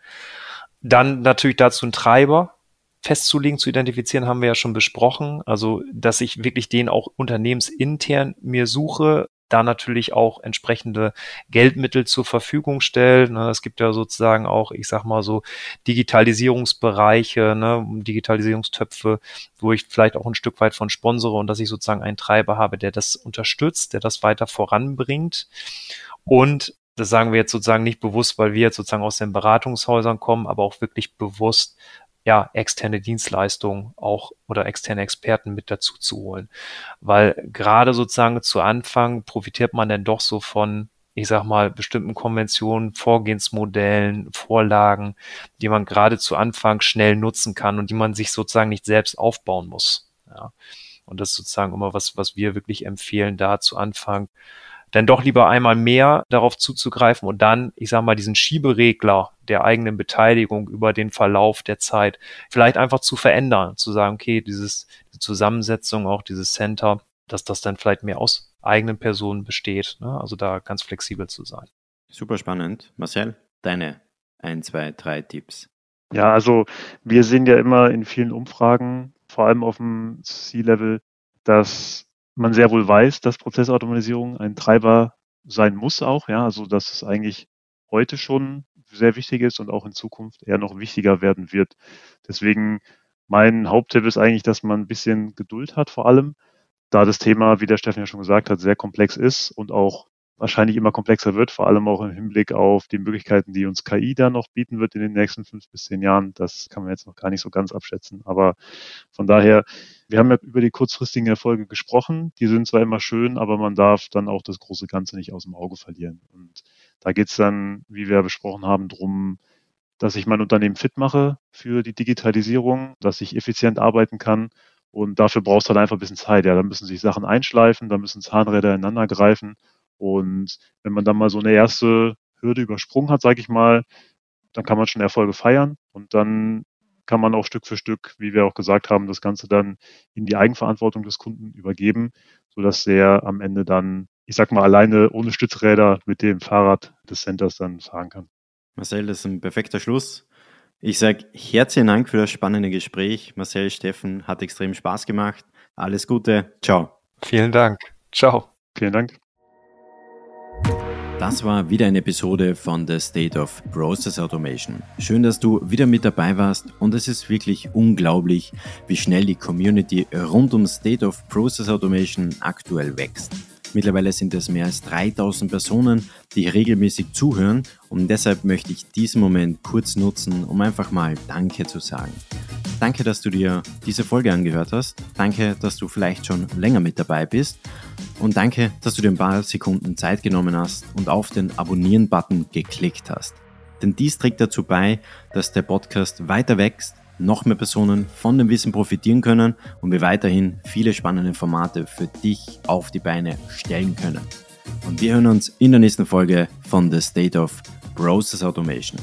Dann natürlich dazu ein Treiber festzulegen, zu identifizieren, haben wir ja schon besprochen. Also, dass ich wirklich den auch unternehmensintern mir suche, da natürlich auch entsprechende Geldmittel zur Verfügung stellt. Ne, es gibt ja sozusagen auch, ich sag mal so, Digitalisierungsbereiche, ne, Digitalisierungstöpfe, wo ich vielleicht auch ein Stück weit von sponsere und dass ich sozusagen einen Treiber habe, der das unterstützt, der das weiter voranbringt. Und das sagen wir jetzt sozusagen nicht bewusst, weil wir jetzt sozusagen aus den Beratungshäusern kommen, aber auch wirklich bewusst, ja, externe Dienstleistungen auch oder externe Experten mit dazu zu holen. Weil gerade sozusagen zu Anfang profitiert man dann doch so von, ich sag mal, bestimmten Konventionen, Vorgehensmodellen, Vorlagen, die man gerade zu Anfang schnell nutzen kann und die man sich sozusagen nicht selbst aufbauen muss. Ja. Und das ist sozusagen immer was, was wir wirklich empfehlen, da zu Anfang dann doch lieber einmal mehr darauf zuzugreifen und dann, ich sage mal, diesen Schieberegler der eigenen Beteiligung über den Verlauf der Zeit vielleicht einfach zu verändern, zu sagen, okay, dieses, die Zusammensetzung, auch dieses Center, dass das dann vielleicht mehr aus eigenen Personen besteht. Ne? Also da ganz flexibel zu sein. Super spannend. Marcel, deine ein, zwei, drei Tipps. Ja, also wir sehen ja immer in vielen Umfragen, vor allem auf dem C-Level, dass man sehr wohl weiß, dass Prozessautomatisierung ein Treiber sein muss auch, ja, also dass es eigentlich heute schon sehr wichtig ist und auch in Zukunft eher noch wichtiger werden wird. Deswegen mein Haupttipp ist eigentlich, dass man ein bisschen Geduld hat vor allem, da das Thema, wie der Steffen ja schon gesagt hat, sehr komplex ist und auch wahrscheinlich immer komplexer wird, vor allem auch im Hinblick auf die Möglichkeiten, die uns KI da noch bieten wird in den nächsten fünf bis zehn Jahren. Das kann man jetzt noch gar nicht so ganz abschätzen. Aber von daher, wir haben ja über die kurzfristigen Erfolge gesprochen. Die sind zwar immer schön, aber man darf dann auch das große Ganze nicht aus dem Auge verlieren. Und da geht es dann, wie wir besprochen haben, drum, dass ich mein Unternehmen fit mache für die Digitalisierung, dass ich effizient arbeiten kann. Und dafür brauchst du halt einfach ein bisschen Zeit. Ja, da müssen sich Sachen einschleifen, da müssen Zahnräder ineinander greifen. Und wenn man dann mal so eine erste Hürde übersprungen hat, sage ich mal, dann kann man schon Erfolge feiern und dann kann man auch Stück für Stück, wie wir auch gesagt haben, das Ganze dann in die Eigenverantwortung des Kunden übergeben, sodass der am Ende dann, ich sag mal, alleine ohne Stützräder mit dem Fahrrad des Centers dann fahren kann. Marcel, das ist ein perfekter Schluss. Ich sage herzlichen Dank für das spannende Gespräch. Marcel, Steffen, hat extrem Spaß gemacht. Alles Gute. Ciao. Vielen Dank. Ciao. Vielen Dank. Das war wieder eine Episode von The State of Process Automation. Schön, dass du wieder mit dabei warst und es ist wirklich unglaublich, wie schnell die Community rund um State of Process Automation aktuell wächst. Mittlerweile sind es mehr als 3000 Personen, die regelmäßig zuhören und deshalb möchte ich diesen Moment kurz nutzen, um einfach mal Danke zu sagen. Danke, dass du dir diese Folge angehört hast. Danke, dass du vielleicht schon länger mit dabei bist. Und danke, dass du dir ein paar Sekunden Zeit genommen hast und auf den Abonnieren-Button geklickt hast. Denn dies trägt dazu bei, dass der Podcast weiter wächst, noch mehr Personen von dem Wissen profitieren können und wir weiterhin viele spannende Formate für dich auf die Beine stellen können. Und wir hören uns in der nächsten Folge von The State of Process Automation.